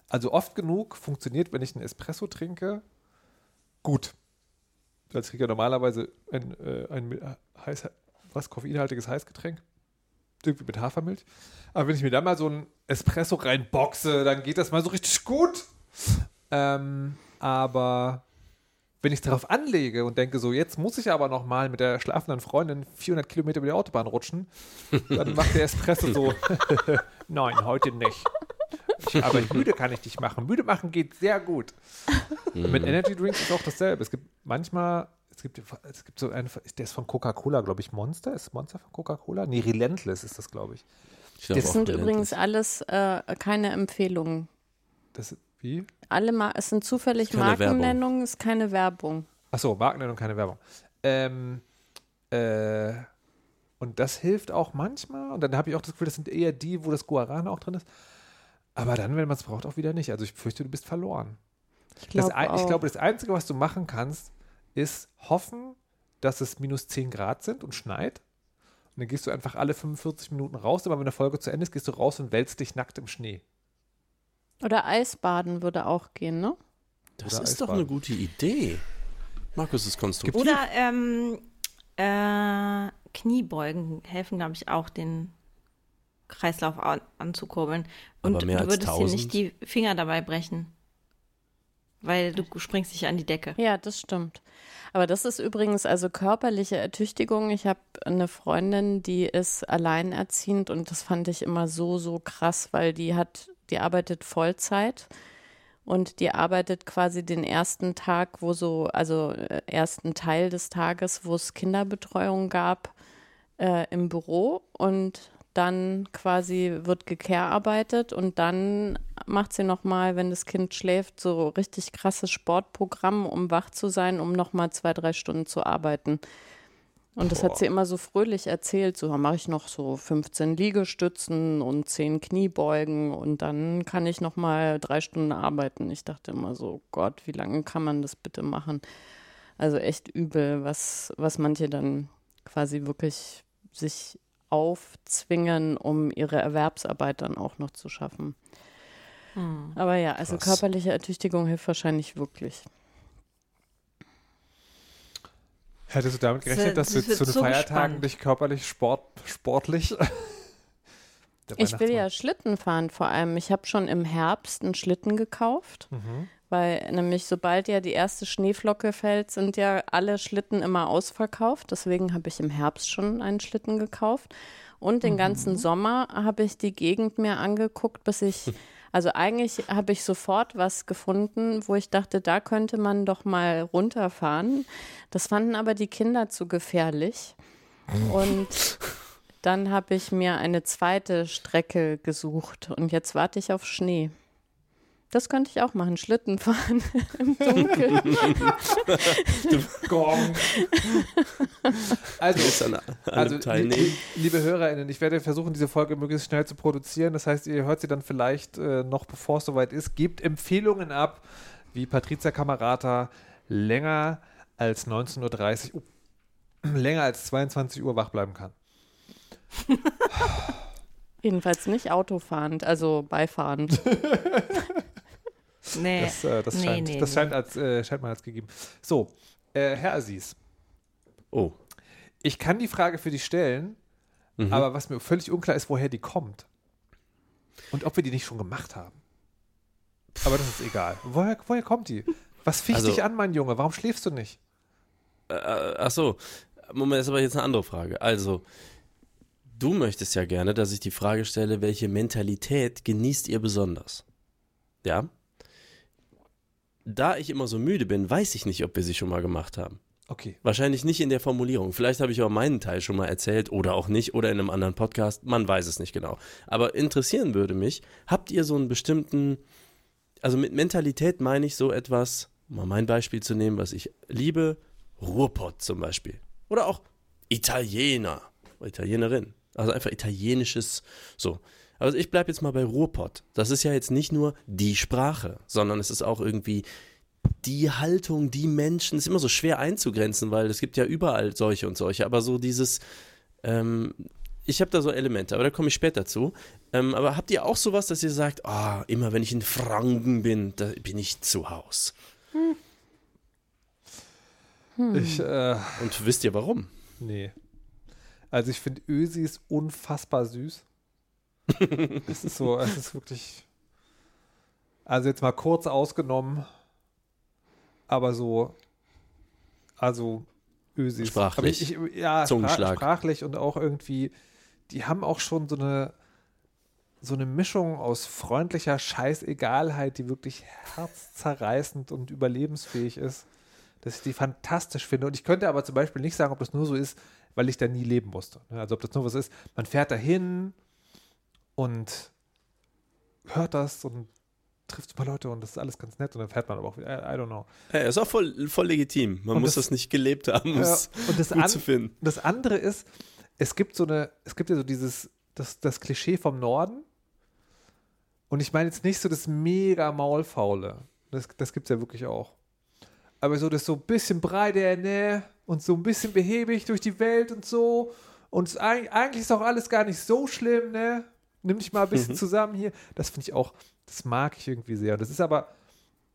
Also oft genug funktioniert, wenn ich einen Espresso trinke, gut. Trinke ich ja normalerweise ein, äh, ein Mil- heiß, was, koffeinhaltiges Heißgetränk. Irgendwie mit Hafermilch. Aber wenn ich mir da mal so ein Espresso reinboxe, dann geht das mal so richtig gut. Ähm, aber wenn ich darauf anlege und denke, so jetzt muss ich aber noch mal mit der schlafenden Freundin 400 Kilometer über die Autobahn rutschen, dann macht der Espresso so, nein, heute nicht. Aber müde kann ich dich machen. Müde machen geht sehr gut. Und mit Energy Drinks ist auch dasselbe. Es gibt manchmal, es gibt, es gibt so einen, der ist von Coca-Cola, glaube ich, Monster. Ist Monster von Coca-Cola? Nee, Relentless ist das, glaube ich. Ich glaub Das sind Relentless. übrigens alles äh, keine Empfehlungen. Das wie? Alle Mar es sind zufällig. Markennennungen, ist keine Werbung. Achso, Markennennung, keine Werbung. Ähm, äh, und das hilft auch manchmal. Und dann habe ich auch das Gefühl, das sind eher die, wo das Guarana auch drin ist. Aber dann, wenn man es braucht, auch wieder nicht. Also ich fürchte, du bist verloren. Ich Das glaube auch. glaube, das Einzige, was du machen kannst, ist hoffen, dass es minus 10 Grad sind und schneit. Und dann gehst du einfach alle 45 Minuten raus. Aber wenn eine Folge zu Ende ist, gehst du raus und wälzt dich nackt im Schnee. Oder Eisbaden würde auch gehen, ne? Das Oder ist doch Eisbaden. eine gute Idee. Markus ist konstruktiv. Oder ähm, äh, Kniebeugen helfen, glaube ich, auch den Kreislauf an, anzukurbeln. Und Aber mehr du als würdest dir 1000? nicht die Finger dabei brechen. Weil du springst dich an die Decke. Ja, das stimmt. Aber das ist übrigens also körperliche Ertüchtigung. Ich habe eine Freundin, die ist alleinerziehend und das fand ich immer so, so krass, weil die hat, die arbeitet Vollzeit und die arbeitet quasi den ersten Tag, wo so, also äh, ersten Teil des Tages, wo es Kinderbetreuung gab, äh, im Büro und dann quasi wird gekehrarbeitet und dann macht sie nochmal, wenn das Kind schläft, so richtig krasses Sportprogramm, um wach zu sein, um nochmal zwei, drei Stunden zu arbeiten. Und das Boah. hat sie immer so fröhlich erzählt. So, mache ich noch so 15 Liegestützen und 10 Kniebeugen und dann kann ich noch mal drei Stunden arbeiten. Ich dachte immer so, Gott, wie lange kann man das bitte machen? Also echt übel, was, was manche dann quasi wirklich sich aufzwingen, um ihre Erwerbsarbeit dann auch noch zu schaffen. Hm. Aber ja, also Krass. körperliche Ertüchtigung hilft wahrscheinlich wirklich. Hättest du damit gerechnet, das dass du zu den so Feiertagen gespannt. dich körperlich sport, sportlich? ich will ja Schlitten fahren vor allem. Ich habe schon im Herbst einen Schlitten gekauft, mhm. Weil nämlich sobald ja die erste Schneeflocke fällt, sind ja alle Schlitten immer ausverkauft. Deswegen habe ich im Herbst schon einen Schlitten gekauft. Und den mhm. ganzen Sommer habe ich die Gegend mir angeguckt, bis ich Also eigentlich habe ich sofort was gefunden, wo ich dachte, da könnte man doch mal runterfahren. Das fanden aber die Kinder zu gefährlich. Und dann habe ich mir eine zweite Strecke gesucht und jetzt warte ich auf Schnee. Das könnte ich auch machen, Schlitten fahren im Dunkeln. Gong. Also, an also teilnehmen. liebe HörerInnen, ich werde versuchen, diese Folge möglichst schnell zu produzieren. Das heißt, ihr hört sie dann vielleicht äh, noch bevor es soweit ist. Gebt Empfehlungen ab, wie Patrizia Kamerata länger als 19.30 Uhr, uh, länger als 22 Uhr wach bleiben kann. Jedenfalls nicht autofahrend, also beifahrend. Nee. Das, äh, das, nee, scheint, nee, das scheint, als, äh, scheint mal als gegeben. So, äh, Herr Aziz. Oh. Ich kann die Frage für dich stellen, mhm. aber was mir völlig unklar ist, woher die kommt. Und ob wir die nicht schon gemacht haben. Aber das ist egal. Woher, woher kommt die? Was ficht also, dich an, mein Junge? Warum schläfst du nicht? Äh, äh, ach so. Moment, das ist aber jetzt eine andere Frage. Also, du möchtest ja gerne, dass ich die Frage stelle, welche Mentalität genießt ihr besonders? Ja? Da ich immer so müde bin, weiß ich nicht, ob wir sie schon mal gemacht haben. Okay. Wahrscheinlich nicht in der Formulierung. Vielleicht habe ich auch meinen Teil schon mal erzählt oder auch nicht oder in einem anderen Podcast. Man weiß es nicht genau. Aber interessieren würde mich, habt ihr so einen bestimmten, also mit Mentalität meine ich so etwas, um mal mein Beispiel zu nehmen, was ich liebe, Ruhrpott zum Beispiel. Oder auch Italiener Italienerin. Also einfach italienisches, so. Also ich bleibe jetzt mal bei Ruhrpott. Das ist ja jetzt nicht nur die Sprache, sondern es ist auch irgendwie die Haltung, die Menschen. Es ist immer so schwer einzugrenzen, weil es gibt ja überall solche und solche. Aber so dieses, ähm, ich habe da so Elemente, aber da komme ich später zu. Ähm, aber habt ihr auch sowas, dass ihr sagt, oh, immer wenn ich in Franken bin, da bin ich zu Haus? Hm. Hm. Ich, äh, und wisst ihr warum? Nee. Also ich finde Ösis unfassbar süß es ist so, es ist wirklich. Also jetzt mal kurz ausgenommen, aber so, also Ösis. Sprachlich. Ich, ich, ja, Zungenschlag. sprachlich und auch irgendwie, die haben auch schon so eine, so eine Mischung aus freundlicher Scheißegalheit, die wirklich herzzerreißend und überlebensfähig ist, dass ich die fantastisch finde. Und ich könnte aber zum Beispiel nicht sagen, ob das nur so ist, weil ich da nie leben musste. Also ob das nur was ist, man fährt dahin, und hört das und trifft ein paar Leute und das ist alles ganz nett und dann fährt man aber auch wieder, I, I don't know. Ja, ist auch voll, voll legitim. Man und muss das, das, nicht gelebt haben, um es und das gut an, zu finden. Das andere ist, es gibt so eine, es gibt ja so dieses, das, das Klischee vom Norden und ich meine jetzt nicht so das mega Maulfaule. Das, das gibt es ja wirklich auch. Aber so das so ein bisschen breite ne und so ein bisschen behäbig durch die Welt und so. Und eigentlich ist auch alles gar nicht so schlimm, ne? Nimm dich mal ein bisschen mhm. zusammen hier. Das finde ich auch, das mag ich irgendwie sehr. Das ist aber,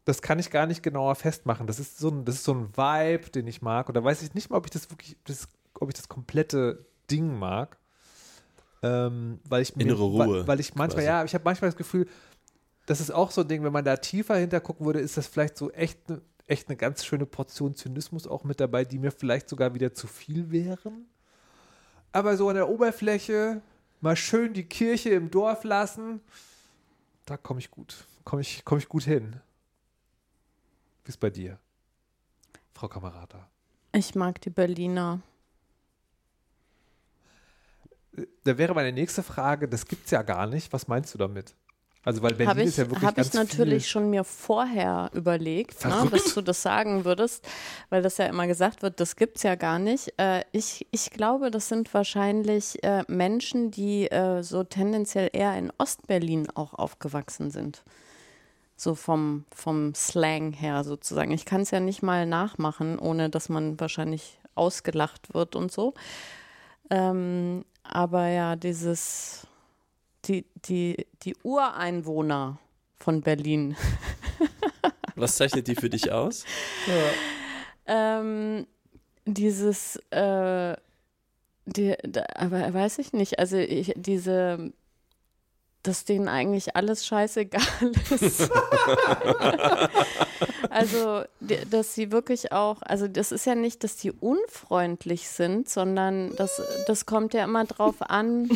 das kann ich gar nicht genauer festmachen. Das ist so ein, das ist so ein Vibe, den ich mag. Und da weiß ich nicht mal, ob ich das wirklich, das, ob ich das komplette Ding mag. Ähm, weil ich mir, innere Ruhe. Weil, weil ich manchmal, quasi. ja, ich habe manchmal das Gefühl, das ist auch so ein Ding, wenn man da tiefer hintergucken würde, ist das vielleicht so echt, ne, echt eine ganz schöne Portion Zynismus auch mit dabei, die mir vielleicht sogar wieder zu viel wären. Aber so an der Oberfläche mal schön die Kirche im Dorf lassen. Da komme ich gut, komme ich, komm ich gut hin. Wie ist bei dir, Frau Kamerata? Ich mag die Berliner. Da wäre meine nächste Frage, das gibt es ja gar nicht. Was meinst du damit? Also weil Berlin Hab ich, ist ja wirklich Habe ich natürlich schon mir vorher überlegt, ne, dass du das sagen würdest, weil das ja immer gesagt wird, das gibt es ja gar nicht. Äh, ich, ich glaube, das sind wahrscheinlich äh, Menschen, die äh, so tendenziell eher in Ostberlin auch aufgewachsen sind. So vom, vom Slang her sozusagen. Ich kann es ja nicht mal nachmachen, ohne dass man wahrscheinlich ausgelacht wird und so. Ähm, aber ja, dieses, die, die, die Ureinwohner von Berlin, Was zeichnet die für dich aus? ähm, dieses, äh, die, da, aber weiß ich nicht, also ich, diese, dass denen eigentlich alles scheißegal ist. also, dass sie wirklich auch, also das ist ja nicht, dass die unfreundlich sind, sondern das, das kommt ja immer drauf an,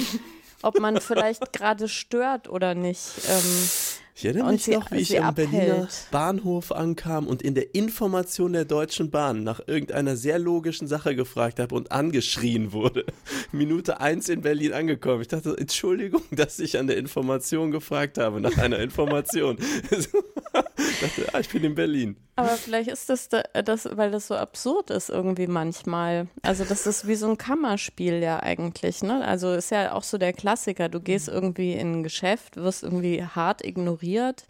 ob man vielleicht gerade stört oder nicht. Ähm, Ich erinnere mich sie- noch, wie ich am Berliner abhält. Bahnhof ankam und in der Information der Deutschen Bahn nach irgendeiner sehr logischen Sache gefragt habe und angeschrien wurde. Minute eins in Berlin angekommen. Ich dachte, Entschuldigung, dass ich an der Information gefragt habe, nach einer Information. ich dachte, ah, ich bin in Berlin. Aber vielleicht ist das, da, das, weil das so absurd ist irgendwie manchmal. Also das ist wie so ein Kammerspiel ja eigentlich, ne? Also ist ja auch so der Klassiker. Du gehst irgendwie in ein Geschäft, wirst irgendwie hart ignoriert,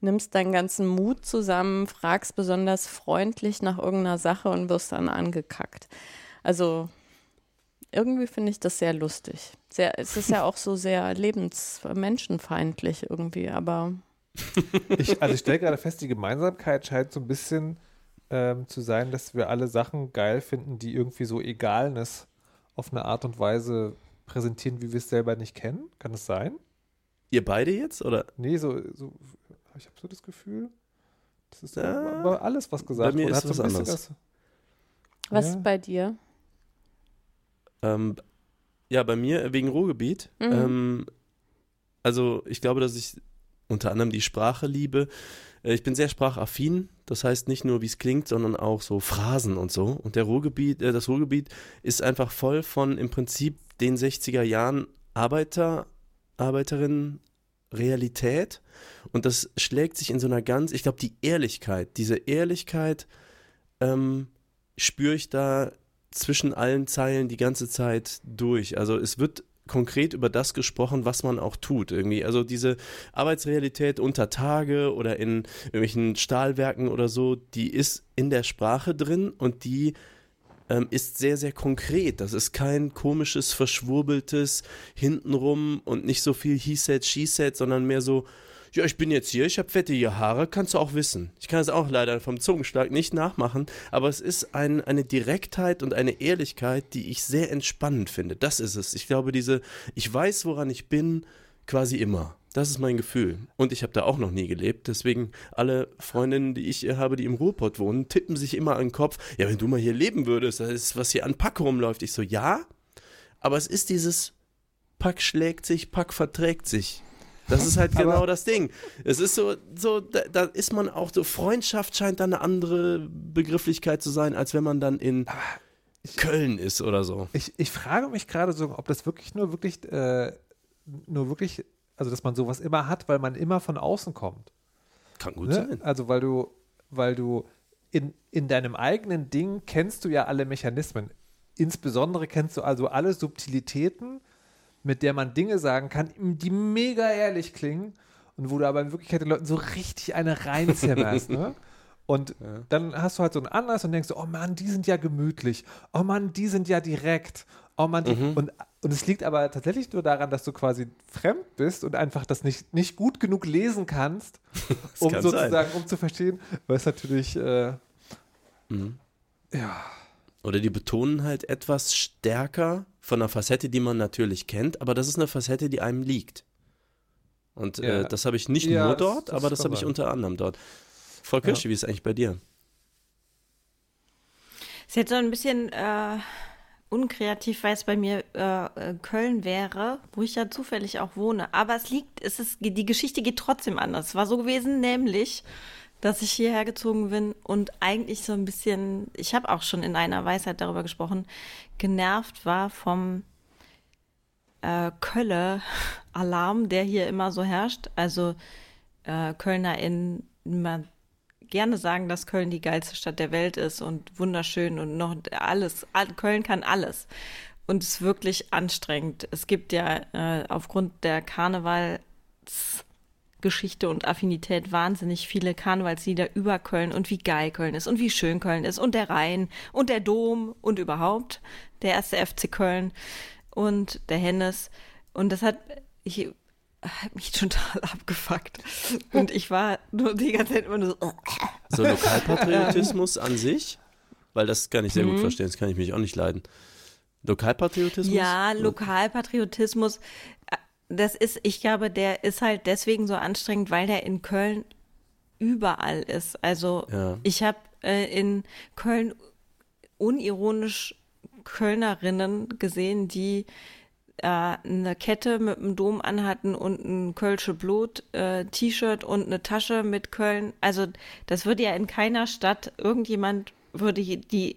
nimmst deinen ganzen Mut zusammen, fragst besonders freundlich nach irgendeiner Sache und wirst dann angekackt. Also irgendwie finde ich das sehr lustig. Sehr, es ist ja auch so sehr lebens-, menschenfeindlich irgendwie, aber Ich, also ich stelle gerade fest, die Gemeinsamkeit scheint so ein bisschen ähm, zu sein, dass wir alle Sachen geil finden, die irgendwie so Egalness auf eine Art und Weise präsentieren, wie wir es selber nicht kennen. Kann es sein? Ihr beide jetzt? Oder? Nee, so, so ich habe so das Gefühl, das ist Ja. aber alles, was gesagt mir wurde, ist hat so was anderes. das. was Ja. ist bei dir? Ähm, ja, bei mir wegen Ruhrgebiet. Mhm. Ähm, also ich glaube, dass ich unter anderem die Sprache liebe. Äh, Ich bin sehr sprachaffin, das heißt nicht nur, wie es klingt, sondern auch so Phrasen und so. Und der Ruhrgebiet, äh, das Ruhrgebiet ist einfach voll von im Prinzip den 60er Jahren Arbeiter, Arbeiterinnen Realität. Und das schlägt sich in so einer ganz, ich glaube, die Ehrlichkeit, diese Ehrlichkeit ähm, spüre ich da zwischen allen Zeilen die ganze Zeit durch. Also es wird konkret über das gesprochen, was man auch tut irgendwie. Also diese Arbeitsrealität unter Tage oder in irgendwelchen Stahlwerken oder so, die ist in der Sprache drin und die ähm, ist sehr, sehr konkret. Das ist kein komisches, verschwurbeltes hintenrum und nicht so viel he said, she said, sondern mehr so, ja, ich bin jetzt hier, ich habe fettige Haare, kannst du auch wissen. Ich kann es auch leider vom Zungenschlag nicht nachmachen, aber es ist ein, eine Direktheit und eine Ehrlichkeit, die ich sehr entspannend finde. Das ist es. Ich glaube, diese, ich weiß, woran ich bin, quasi immer. Das ist mein Gefühl. Und ich habe da auch noch nie gelebt. Deswegen alle Freundinnen, die ich habe, die im Ruhrpott wohnen, tippen sich immer an den Kopf. Ja, wenn du mal hier leben würdest, das ist, was hier an Pack rumläuft. Ich so, ja, aber es ist dieses Pack schlägt sich, Pack verträgt sich. Das ist halt genau das Ding. Es ist so, so da, da ist man auch so, Freundschaft scheint dann eine andere Begrifflichkeit zu sein, als wenn man dann in Köln ist oder so. Ich, ich frage mich gerade so, ob das wirklich nur wirklich, äh, nur wirklich, also dass man sowas immer hat, weil man immer von außen kommt. Kann gut Ne? sein. Also weil du, weil du in, in deinem eigenen Ding kennst du ja alle Mechanismen. Insbesondere kennst du also alle Subtilitäten, mit der man Dinge sagen kann, die mega ehrlich klingen und wo du aber in Wirklichkeit den Leuten so richtig eine reinzimmerst, ne? Und dann hast du halt so einen Anlass und denkst so, oh Mann, die sind ja gemütlich. Oh Mann, die sind ja direkt. Oh Mann, die, und, und es liegt aber tatsächlich nur daran, dass du quasi fremd bist und einfach das nicht, nicht gut genug lesen kannst, um sozusagen, um zu verstehen, weil es natürlich, äh, Mhm. ja, Oder die betonen halt etwas stärker von einer Facette, die man natürlich kennt, aber das ist eine Facette, die einem liegt. Und Ja. äh, das habe ich nicht Ja, nur das- dort, das aber das habe ich unter anderem dort. Frau Kirsche, wie ist es eigentlich bei dir? Ist jetzt so ein bisschen äh, unkreativ, weil es bei mir äh, äh, Köln wäre, wo ich ja zufällig auch wohne. Aber es liegt, es ist, die Geschichte geht trotzdem anders. Es war so gewesen, nämlich, dass ich hierher gezogen bin und eigentlich so ein bisschen, ich habe auch schon in einer Weisheit darüber gesprochen, genervt war vom äh, Kölle-Alarm, der hier immer so herrscht. Also äh, KölnerInnen immer gerne sagen, dass Köln die geilste Stadt der Welt ist und wunderschön und noch alles. Köln kann alles. Und es ist wirklich anstrengend. Es gibt ja äh, aufgrund der Karnevalsgeschichte und Affinität wahnsinnig viele Karnevalslieder über Köln und wie geil Köln ist und wie schön Köln ist und der Rhein und der Dom und überhaupt der erste FC Köln und der Hennes. Und das hat, ich hat mich total abgefuckt. Und ich war nur die ganze Zeit immer nur so. So Lokalpatriotismus an sich? Weil das kann ich sehr mhm. gut verstehen, das kann ich mich auch nicht leiden. Lokalpatriotismus? Ja, Lokalpatriotismus, das ist, ich glaube, der ist halt deswegen so anstrengend, weil der in Köln überall ist. Also ja. ich habe äh, in Köln unironisch Kölnerinnen gesehen, die äh, eine Kette mit einem Dom anhatten und ein Kölsche Blut äh, T-Shirt und eine Tasche mit Köln. Also das würde ja in keiner Stadt irgendjemand würde die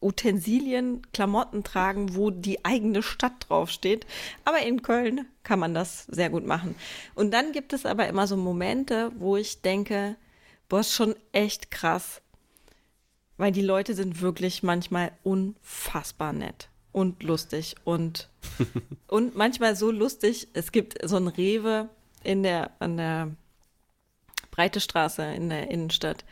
Utensilien, Klamotten tragen, wo die eigene Stadt draufsteht. Aber in Köln kann man das sehr gut machen. Und dann gibt es aber immer so Momente, wo ich denke, boah, ist schon echt krass. Weil die Leute sind wirklich manchmal unfassbar nett und lustig und, und manchmal so lustig. Es gibt so ein Rewe in der, an der Breite Straße in der Innenstadt.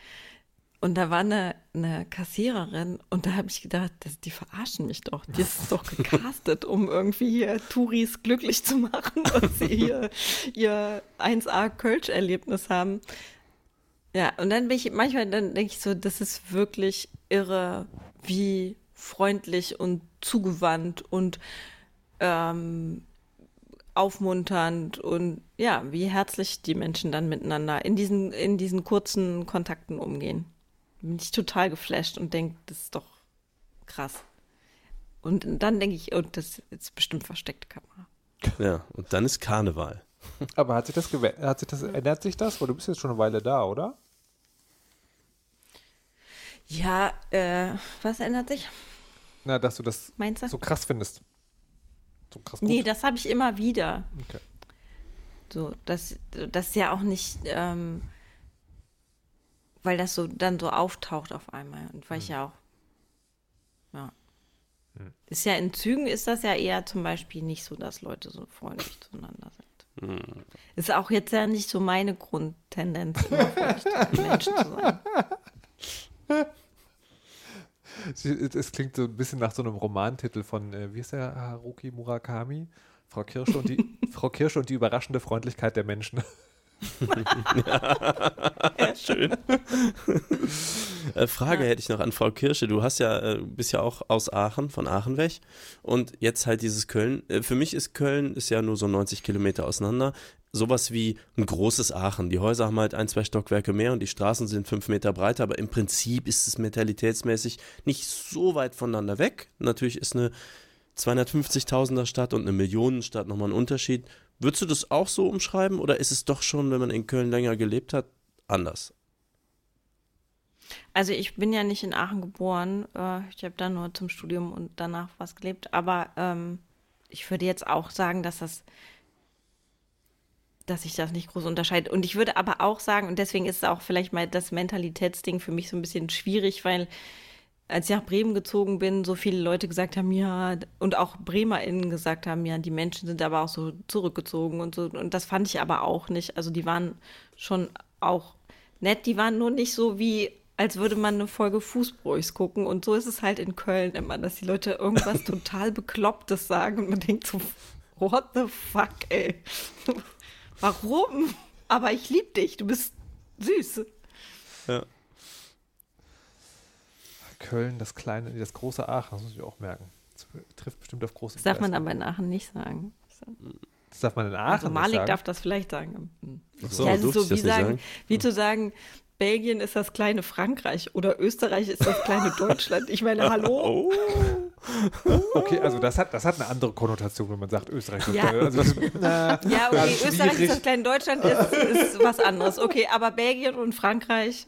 Und da war eine, eine Kassiererin und da habe ich gedacht, das, die verarschen mich doch. Die ist doch gecastet, um irgendwie hier Touris glücklich zu machen, dass sie hier ihr 1A Kölsch-Erlebnis haben. Ja, und dann bin ich, manchmal dann denke ich so, das ist wirklich irre, wie freundlich und zugewandt und ähm, aufmunternd und ja, wie herzlich die Menschen dann miteinander in diesen, in diesen kurzen Kontakten umgehen. Bin ich total geflasht und denke, das ist doch krass. Und dann denke ich, und oh, das ist bestimmt versteckte Kamera. Ja, und dann ist Karneval. Aber hat sich das, hat sich das ändert sich das? Weil du bist jetzt schon eine Weile da, oder? Ja, äh, was ändert sich? Na, dass du das so krass findest. So krass gut. Nee, das habe ich immer wieder. Okay. So, das, das ist ja auch nicht, ähm, weil das so dann so auftaucht auf einmal. Und weil ich ja auch, ja. Hm. Ist ja in Zügen ist das ja eher zum Beispiel nicht so, dass Leute so freundlich zueinander sind. Hm. Ist auch jetzt ja nicht so meine Grundtendenz, immer freundlich Menschen zu sein. Es klingt so ein bisschen nach so einem Romantitel von, äh, wie ist der, Haruki Murakami? Frau Kirsche und die, Frau Kirsche und die überraschende Freundlichkeit der Menschen. Ja, schön. äh, Frage hätte ich noch an Frau Kirsche. Du hast ja, äh, bist ja auch aus Aachen, von Aachen weg. Und jetzt halt dieses Köln. Äh, für mich ist Köln ist ja nur so 90 Kilometer auseinander sowas wie ein großes Aachen. Die Häuser haben halt ein, zwei Stockwerke mehr und die Straßen sind fünf Meter breiter, aber im Prinzip ist es mentalitätsmäßig nicht so weit voneinander weg. Natürlich ist eine 250.000er Stadt und eine Millionenstadt nochmal ein Unterschied. Würdest du das auch so umschreiben oder ist es doch schon, wenn man in Köln länger gelebt hat, anders? Also ich bin ja nicht in Aachen geboren. Äh, ich habe da nur zum Studium und danach was gelebt. Aber ähm, ich würde jetzt auch sagen, dass das dass sich das nicht groß unterscheidet. Und ich würde aber auch sagen, und deswegen ist es auch vielleicht mal das Mentalitätsding für mich so ein bisschen schwierig, weil als ich nach Bremen gezogen bin, so viele Leute gesagt haben, ja, und auch BremerInnen gesagt haben, ja, die Menschen sind aber auch so zurückgezogen und so. Und das fand ich aber auch nicht. Also die waren schon auch nett, die waren nur nicht so wie, als würde man eine Folge Fußbräuchs gucken. Und so ist es halt in Köln immer, dass die Leute irgendwas total Beklopptes sagen und man denkt so, what the fuck, ey. Warum? Aber ich liebe dich, du bist süß. Ja. Köln, das kleine, das große Aachen, das muss ich auch merken. Das trifft bestimmt auf große Das darf man aber in Aachen nicht sagen. Das darf man in Aachen also Malik nicht sagen. darf das vielleicht sagen. So, ja, ist so wie, sagen, sagen, wie zu sagen, Belgien ist das kleine Frankreich oder Österreich ist das kleine Deutschland. Ich meine, hallo? Oh. Okay, also das hat, das hat eine andere Konnotation, wenn man sagt Österreich. Ja, also, na, ja okay, Österreich ist das kleine Deutschland, ist, ist was anderes. Okay, aber Belgien und Frankreich.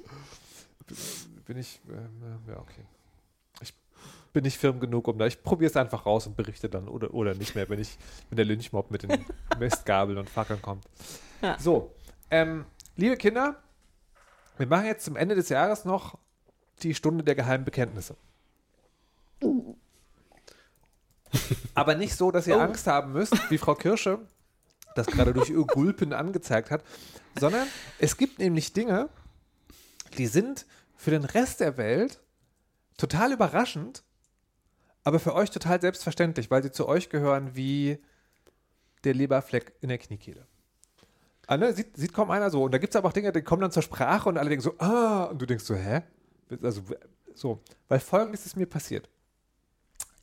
Bin ich, ähm, ja, okay bin ich firm genug, um da. Ich probiere es einfach raus und berichte dann oder, oder nicht mehr, wenn ich, wenn der Lynchmob mit den Mistgabeln und Fackeln kommt. Ja. So, ähm, liebe Kinder, wir machen jetzt zum Ende des Jahres noch die Stunde der geheimen Bekenntnisse. Aber nicht so, dass ihr oh. Angst haben müsst, wie Frau Kirsche das gerade durch ihr Gulpen angezeigt hat, sondern es gibt nämlich Dinge, die sind für den Rest der Welt total überraschend, aber für euch total selbstverständlich, weil sie zu euch gehören wie der Leberfleck in der Kniekehle. Ah, ne? sieht, sieht kaum einer so. Und da gibt es aber auch Dinge, die kommen dann zur Sprache und alle denken so, ah, und du denkst so, hä? Also, so. Weil folgendes ist mir passiert.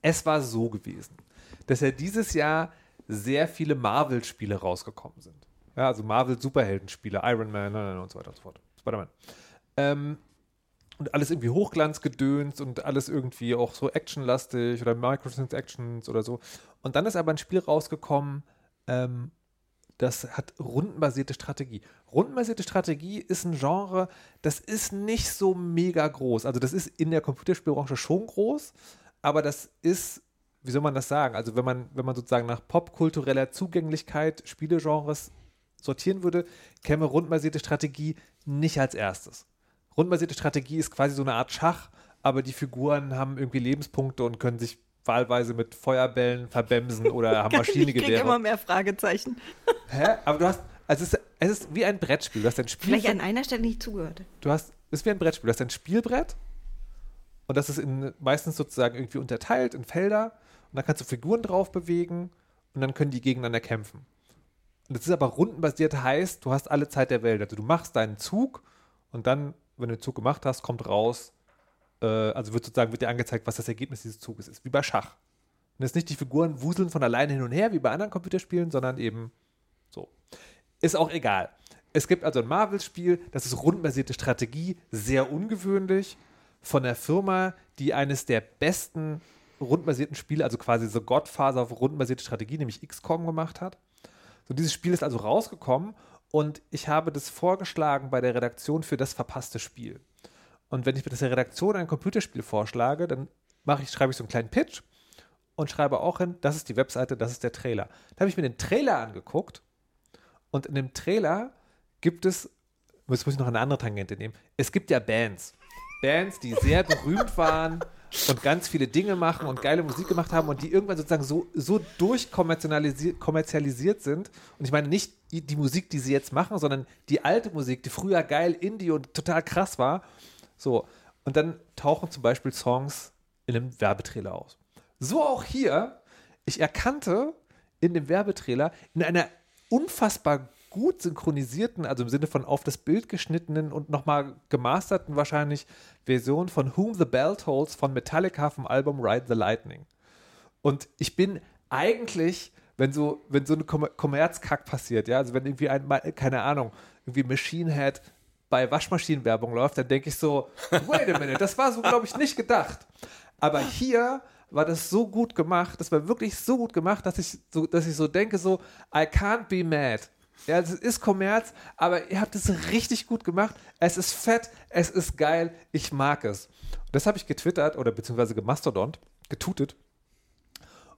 Es war so gewesen, dass ja dieses Jahr sehr viele Marvel-Spiele rausgekommen sind. Ja, also Marvel-Superhelden-Spiele, Iron Man und so weiter und so fort. Spider-Man. Ähm, und alles irgendwie Hochglanzgedöns und alles irgendwie auch so actionlastig oder Microtransactions oder so. Und dann ist aber ein Spiel rausgekommen, ähm, das hat rundenbasierte Strategie. Rundenbasierte Strategie ist ein Genre, das ist nicht so mega groß. Also das ist in der Computerspielbranche schon groß, aber das ist, wie soll man das sagen? Also wenn man, wenn man sozusagen nach popkultureller Zugänglichkeit Spielegenres sortieren würde, käme rundenbasierte Strategie nicht als erstes. Rundenbasierte Strategie ist quasi so eine Art Schach, aber die Figuren haben irgendwie Lebenspunkte und können sich wahlweise mit Feuerbällen verbämsen oder haben Maschinengewehre. Ich immer mehr Fragezeichen. Hä? Aber du hast, also es ist, es ist wie ein Brettspiel. Du hast ein Spiel. Vielleicht an einer Stelle nicht zugehört. Du hast, es ist wie ein Brettspiel. Du hast ein Spielbrett und das ist in, meistens sozusagen irgendwie unterteilt in Felder und da kannst du Figuren drauf bewegen und dann können die gegeneinander kämpfen. Und das ist aber rundenbasiert, heißt, du hast alle Zeit der Welt. Also du machst deinen Zug und dann, wenn du den Zug gemacht hast, kommt raus, äh, also wird sozusagen wird dir angezeigt, was das Ergebnis dieses Zuges ist, wie bei Schach. Und jetzt nicht die Figuren wuseln von alleine hin und her, wie bei anderen Computerspielen, sondern eben so. Ist auch egal. Es gibt also ein Marvel-Spiel, das ist rundenbasierte Strategie, sehr ungewöhnlich, von der Firma, die eines der besten rundenbasierten Spiele, also quasi so Godfather auf rundenbasierte Strategie, nämlich XCOM gemacht hat. So, dieses Spiel ist also rausgekommen und ich habe das vorgeschlagen bei der Redaktion für das verpasste Spiel. Und wenn ich mit der Redaktion ein Computerspiel vorschlage, dann mache ich, schreibe ich so einen kleinen Pitch und schreibe auch hin, das ist die Webseite, das ist der Trailer. Da habe ich mir den Trailer angeguckt und in dem Trailer gibt es, jetzt muss ich noch eine andere Tangente nehmen, es gibt ja Bands. Bands, die sehr berühmt waren und ganz viele Dinge machen und geile Musik gemacht haben und die irgendwann sozusagen so, so durchkommerzialisiert sind. Und ich meine nicht die, Musik, die sie jetzt machen, sondern die alte Musik, die früher geil Indie und total krass war. So. Und dann tauchen zum Beispiel Songs in einem Werbetrailer aus. So auch hier. Ich erkannte in dem Werbetrailer in einer unfassbar gut synchronisierten, also im Sinne von auf das Bild geschnittenen und nochmal gemasterten wahrscheinlich Version von Whom the Bell Tolls von Metallica vom Album Ride the Lightning. Und ich bin eigentlich, wenn so, wenn so eine Kommerzkack passiert, ja, also wenn irgendwie ein, keine Ahnung, irgendwie Machine Head bei Waschmaschinenwerbung läuft, dann denke ich so, wait a minute, das war so, glaube ich, nicht gedacht. Aber hier war das so gut gemacht, das war wirklich so gut gemacht, dass ich so, dass ich so denke, so, I can't be mad. Ja, es ist Kommerz, aber ihr habt es richtig gut gemacht. Es ist fett, es ist geil, ich mag es. Das habe ich getwittert oder beziehungsweise gemastodont, getutet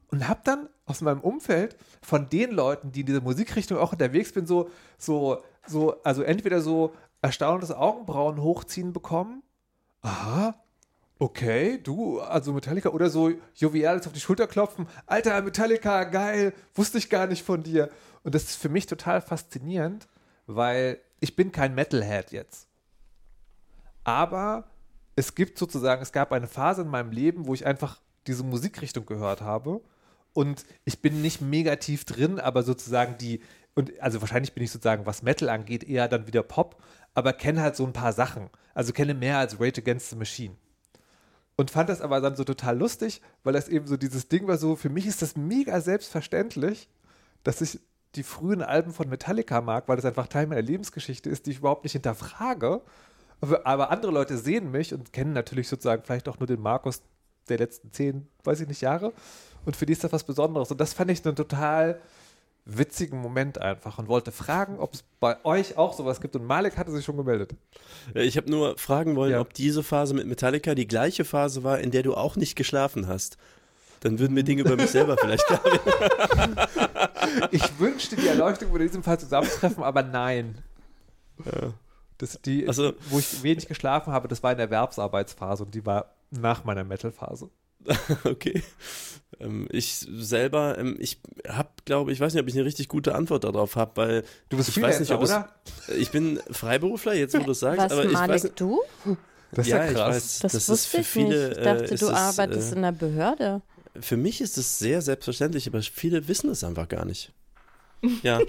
und habe dann aus meinem Umfeld von den Leuten, die in dieser Musikrichtung auch unterwegs sind, so, so, so, also entweder so erstaunliches Augenbrauen hochziehen bekommen. Aha, okay, du, also Metallica oder so jovial auf die Schulter klopfen. Alter, Metallica, geil, wusste ich gar nicht von dir. Und das ist für mich total faszinierend, weil ich bin kein Metalhead jetzt. Aber es gibt sozusagen, es gab eine Phase in meinem Leben, wo ich einfach diese Musikrichtung gehört habe. Und ich bin nicht mega tief drin, aber sozusagen die, und also wahrscheinlich bin ich sozusagen, was Metal angeht, eher dann wieder Pop, aber kenne halt so ein paar Sachen. Also kenne mehr als Rage Against the Machine. Und fand das aber dann so total lustig, weil das eben so dieses Ding war so, für mich ist das mega selbstverständlich, dass ich die frühen Alben von Metallica mag, weil das einfach Teil meiner Lebensgeschichte ist, die ich überhaupt nicht hinterfrage. Aber andere Leute sehen mich und kennen natürlich sozusagen vielleicht auch nur den Markus der letzten zehn, weiß ich nicht, Jahre. Und für die ist das was Besonderes. Und das fand ich dann total witzigen Moment einfach und wollte fragen, ob es bei euch auch sowas gibt. Und Malik hatte sich schon gemeldet. Ich habe nur fragen wollen, ja. ob diese Phase mit Metallica die gleiche Phase war, in der du auch nicht geschlafen hast. Dann würden mir Dinge über mich selber vielleicht klar werden. Ich wünschte, die Erleuchtung würde in diesem Fall zusammentreffen, aber nein. Ja. Das, die, also, wo ich wenig geschlafen habe, das war in der Erwerbsarbeitsphase und die war nach meiner Metal-Phase. okay. Ähm, ich selber, ähm, ich habe, glaube ich, weiß nicht, ob ich eine richtig gute Antwort darauf habe, weil du bist ich weiß nicht, ob oder? Es, ich bin Freiberufler, jetzt wo du es sagst, Was, aber ich Malik, weiß nicht, du? Das ist ja, ja krass. Weiß, das, das wusste ich viele, nicht. Ich dachte, äh, du arbeitest äh, in der Behörde. Für mich ist es sehr selbstverständlich, aber viele wissen es einfach gar nicht. Ja,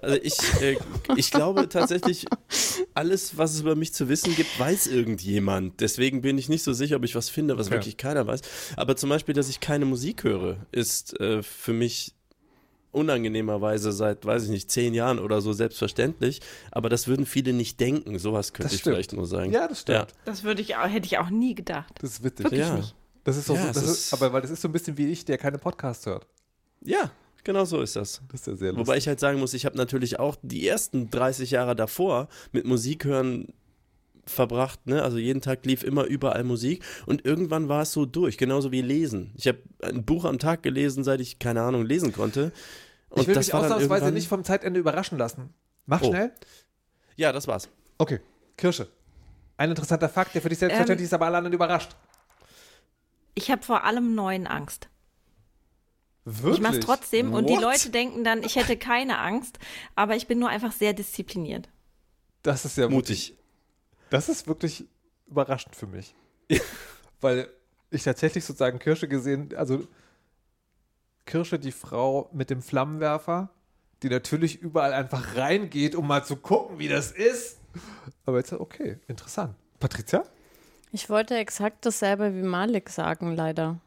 also ich, äh, ich glaube tatsächlich, alles, was es über mich zu wissen gibt, weiß irgendjemand. Deswegen bin ich nicht so sicher, ob ich was finde, was okay. wirklich keiner weiß. Aber zum Beispiel, dass ich keine Musik höre, ist äh, für mich unangenehmerweise seit, weiß ich nicht, zehn Jahren oder so selbstverständlich. Aber das würden viele nicht denken. Sowas könnte ich vielleicht nur sagen. Ja, das stimmt. Ja. Das würde ich auch, hätte ich auch nie gedacht. Das ist witzig. Wirklich ja. nicht. Das ist so, ja, das ist, aber weil das ist so ein bisschen wie ich, der keine Podcasts hört. Ja, Genau so ist das. Das ist ja sehr lustig. Wobei ich halt sagen muss, ich habe natürlich auch die ersten 30 Jahre davor mit Musik hören verbracht, ne? Also jeden Tag lief immer überall Musik und irgendwann war es so durch, genauso wie lesen. Ich habe ein Buch am Tag gelesen, seit ich keine Ahnung lesen konnte. Und ich will das mich ausnahmsweise nicht vom Zeitende überraschen lassen. Mach oh. schnell. Ja, das war's. Okay, Kirsche. Ein interessanter Fakt, der für dich selbstverständlich ähm, ist, aber alle anderen überrascht. Ich habe vor allem neuen Angst. Wirklich? Ich mache es trotzdem What? und die Leute denken dann, ich hätte keine Angst, aber ich bin nur einfach sehr diszipliniert. Das ist ja mutig. Das ist wirklich überraschend für mich. Weil ich tatsächlich sozusagen Kirsche gesehen, also Kirsche, die Frau mit dem Flammenwerfer, die natürlich überall einfach reingeht, um mal zu gucken, wie das ist. Aber jetzt, okay, interessant. Patricia? Ich wollte exakt dasselbe wie Malik sagen, leider.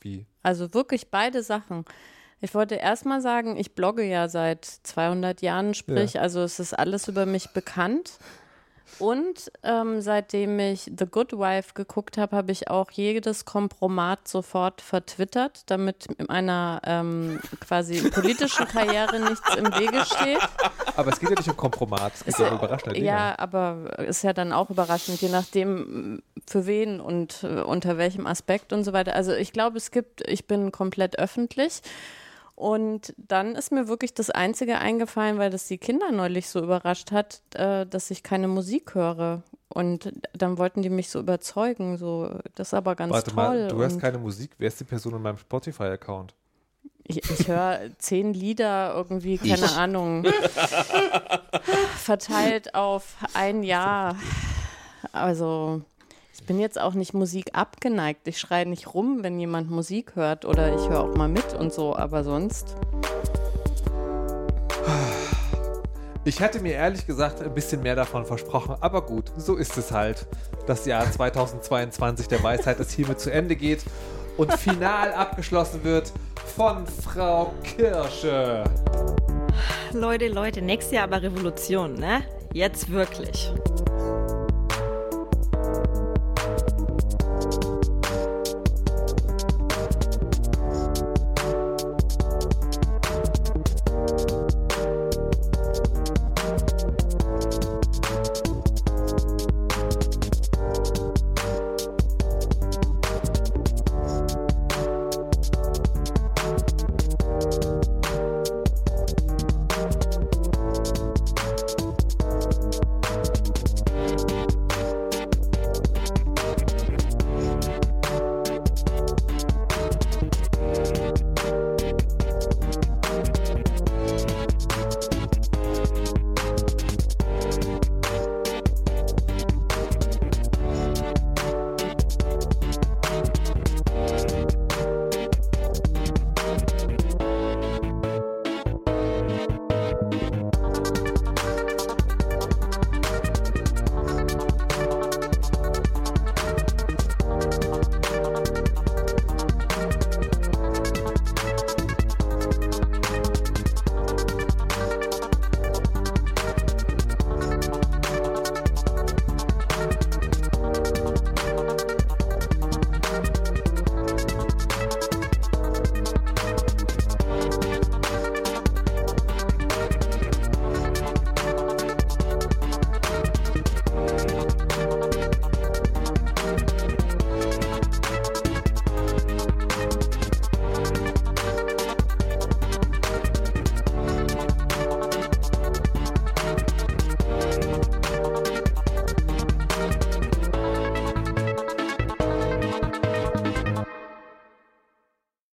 Wie? Also wirklich beide Sachen. Ich wollte erstmal sagen, ich blogge ja seit 200 Jahren, sprich, ja. also es ist alles über mich bekannt. Und ähm, seitdem ich The Good Wife geguckt habe, habe ich auch jedes Kompromat sofort vertwittert, damit meiner ähm, quasi politischen Karriere nichts im Wege steht. Aber es geht ja nicht um Kompromat, es geht ja um überraschende Dinge. Ja, aber ist ja dann auch überraschend, je nachdem für wen und äh, unter welchem Aspekt und so weiter. Also ich glaube, es gibt, ich bin komplett öffentlich. Und dann ist mir wirklich das Einzige eingefallen, weil das die Kinder neulich so überrascht hat, äh, dass ich keine Musik höre. Und dann wollten die mich so überzeugen, so, das ist aber ganz Warte toll. Mal, du hörst keine Musik, wer ist die Person in meinem Spotify-Account? Ich, ich höre zehn Lieder irgendwie, keine ich. Ahnung, verteilt auf ein Jahr. Also ich bin jetzt auch nicht Musik abgeneigt. Ich schreie nicht rum, wenn jemand Musik hört oder ich höre auch mal mit und so, aber sonst. Ich hätte mir ehrlich gesagt ein bisschen mehr davon versprochen, aber gut, so ist es halt. Das Jahr 2022 der Weisheit, das hiermit zu Ende geht und final abgeschlossen wird von Frau Kirsche. Leute, Leute, nächstes Jahr aber Revolution, ne? Jetzt wirklich.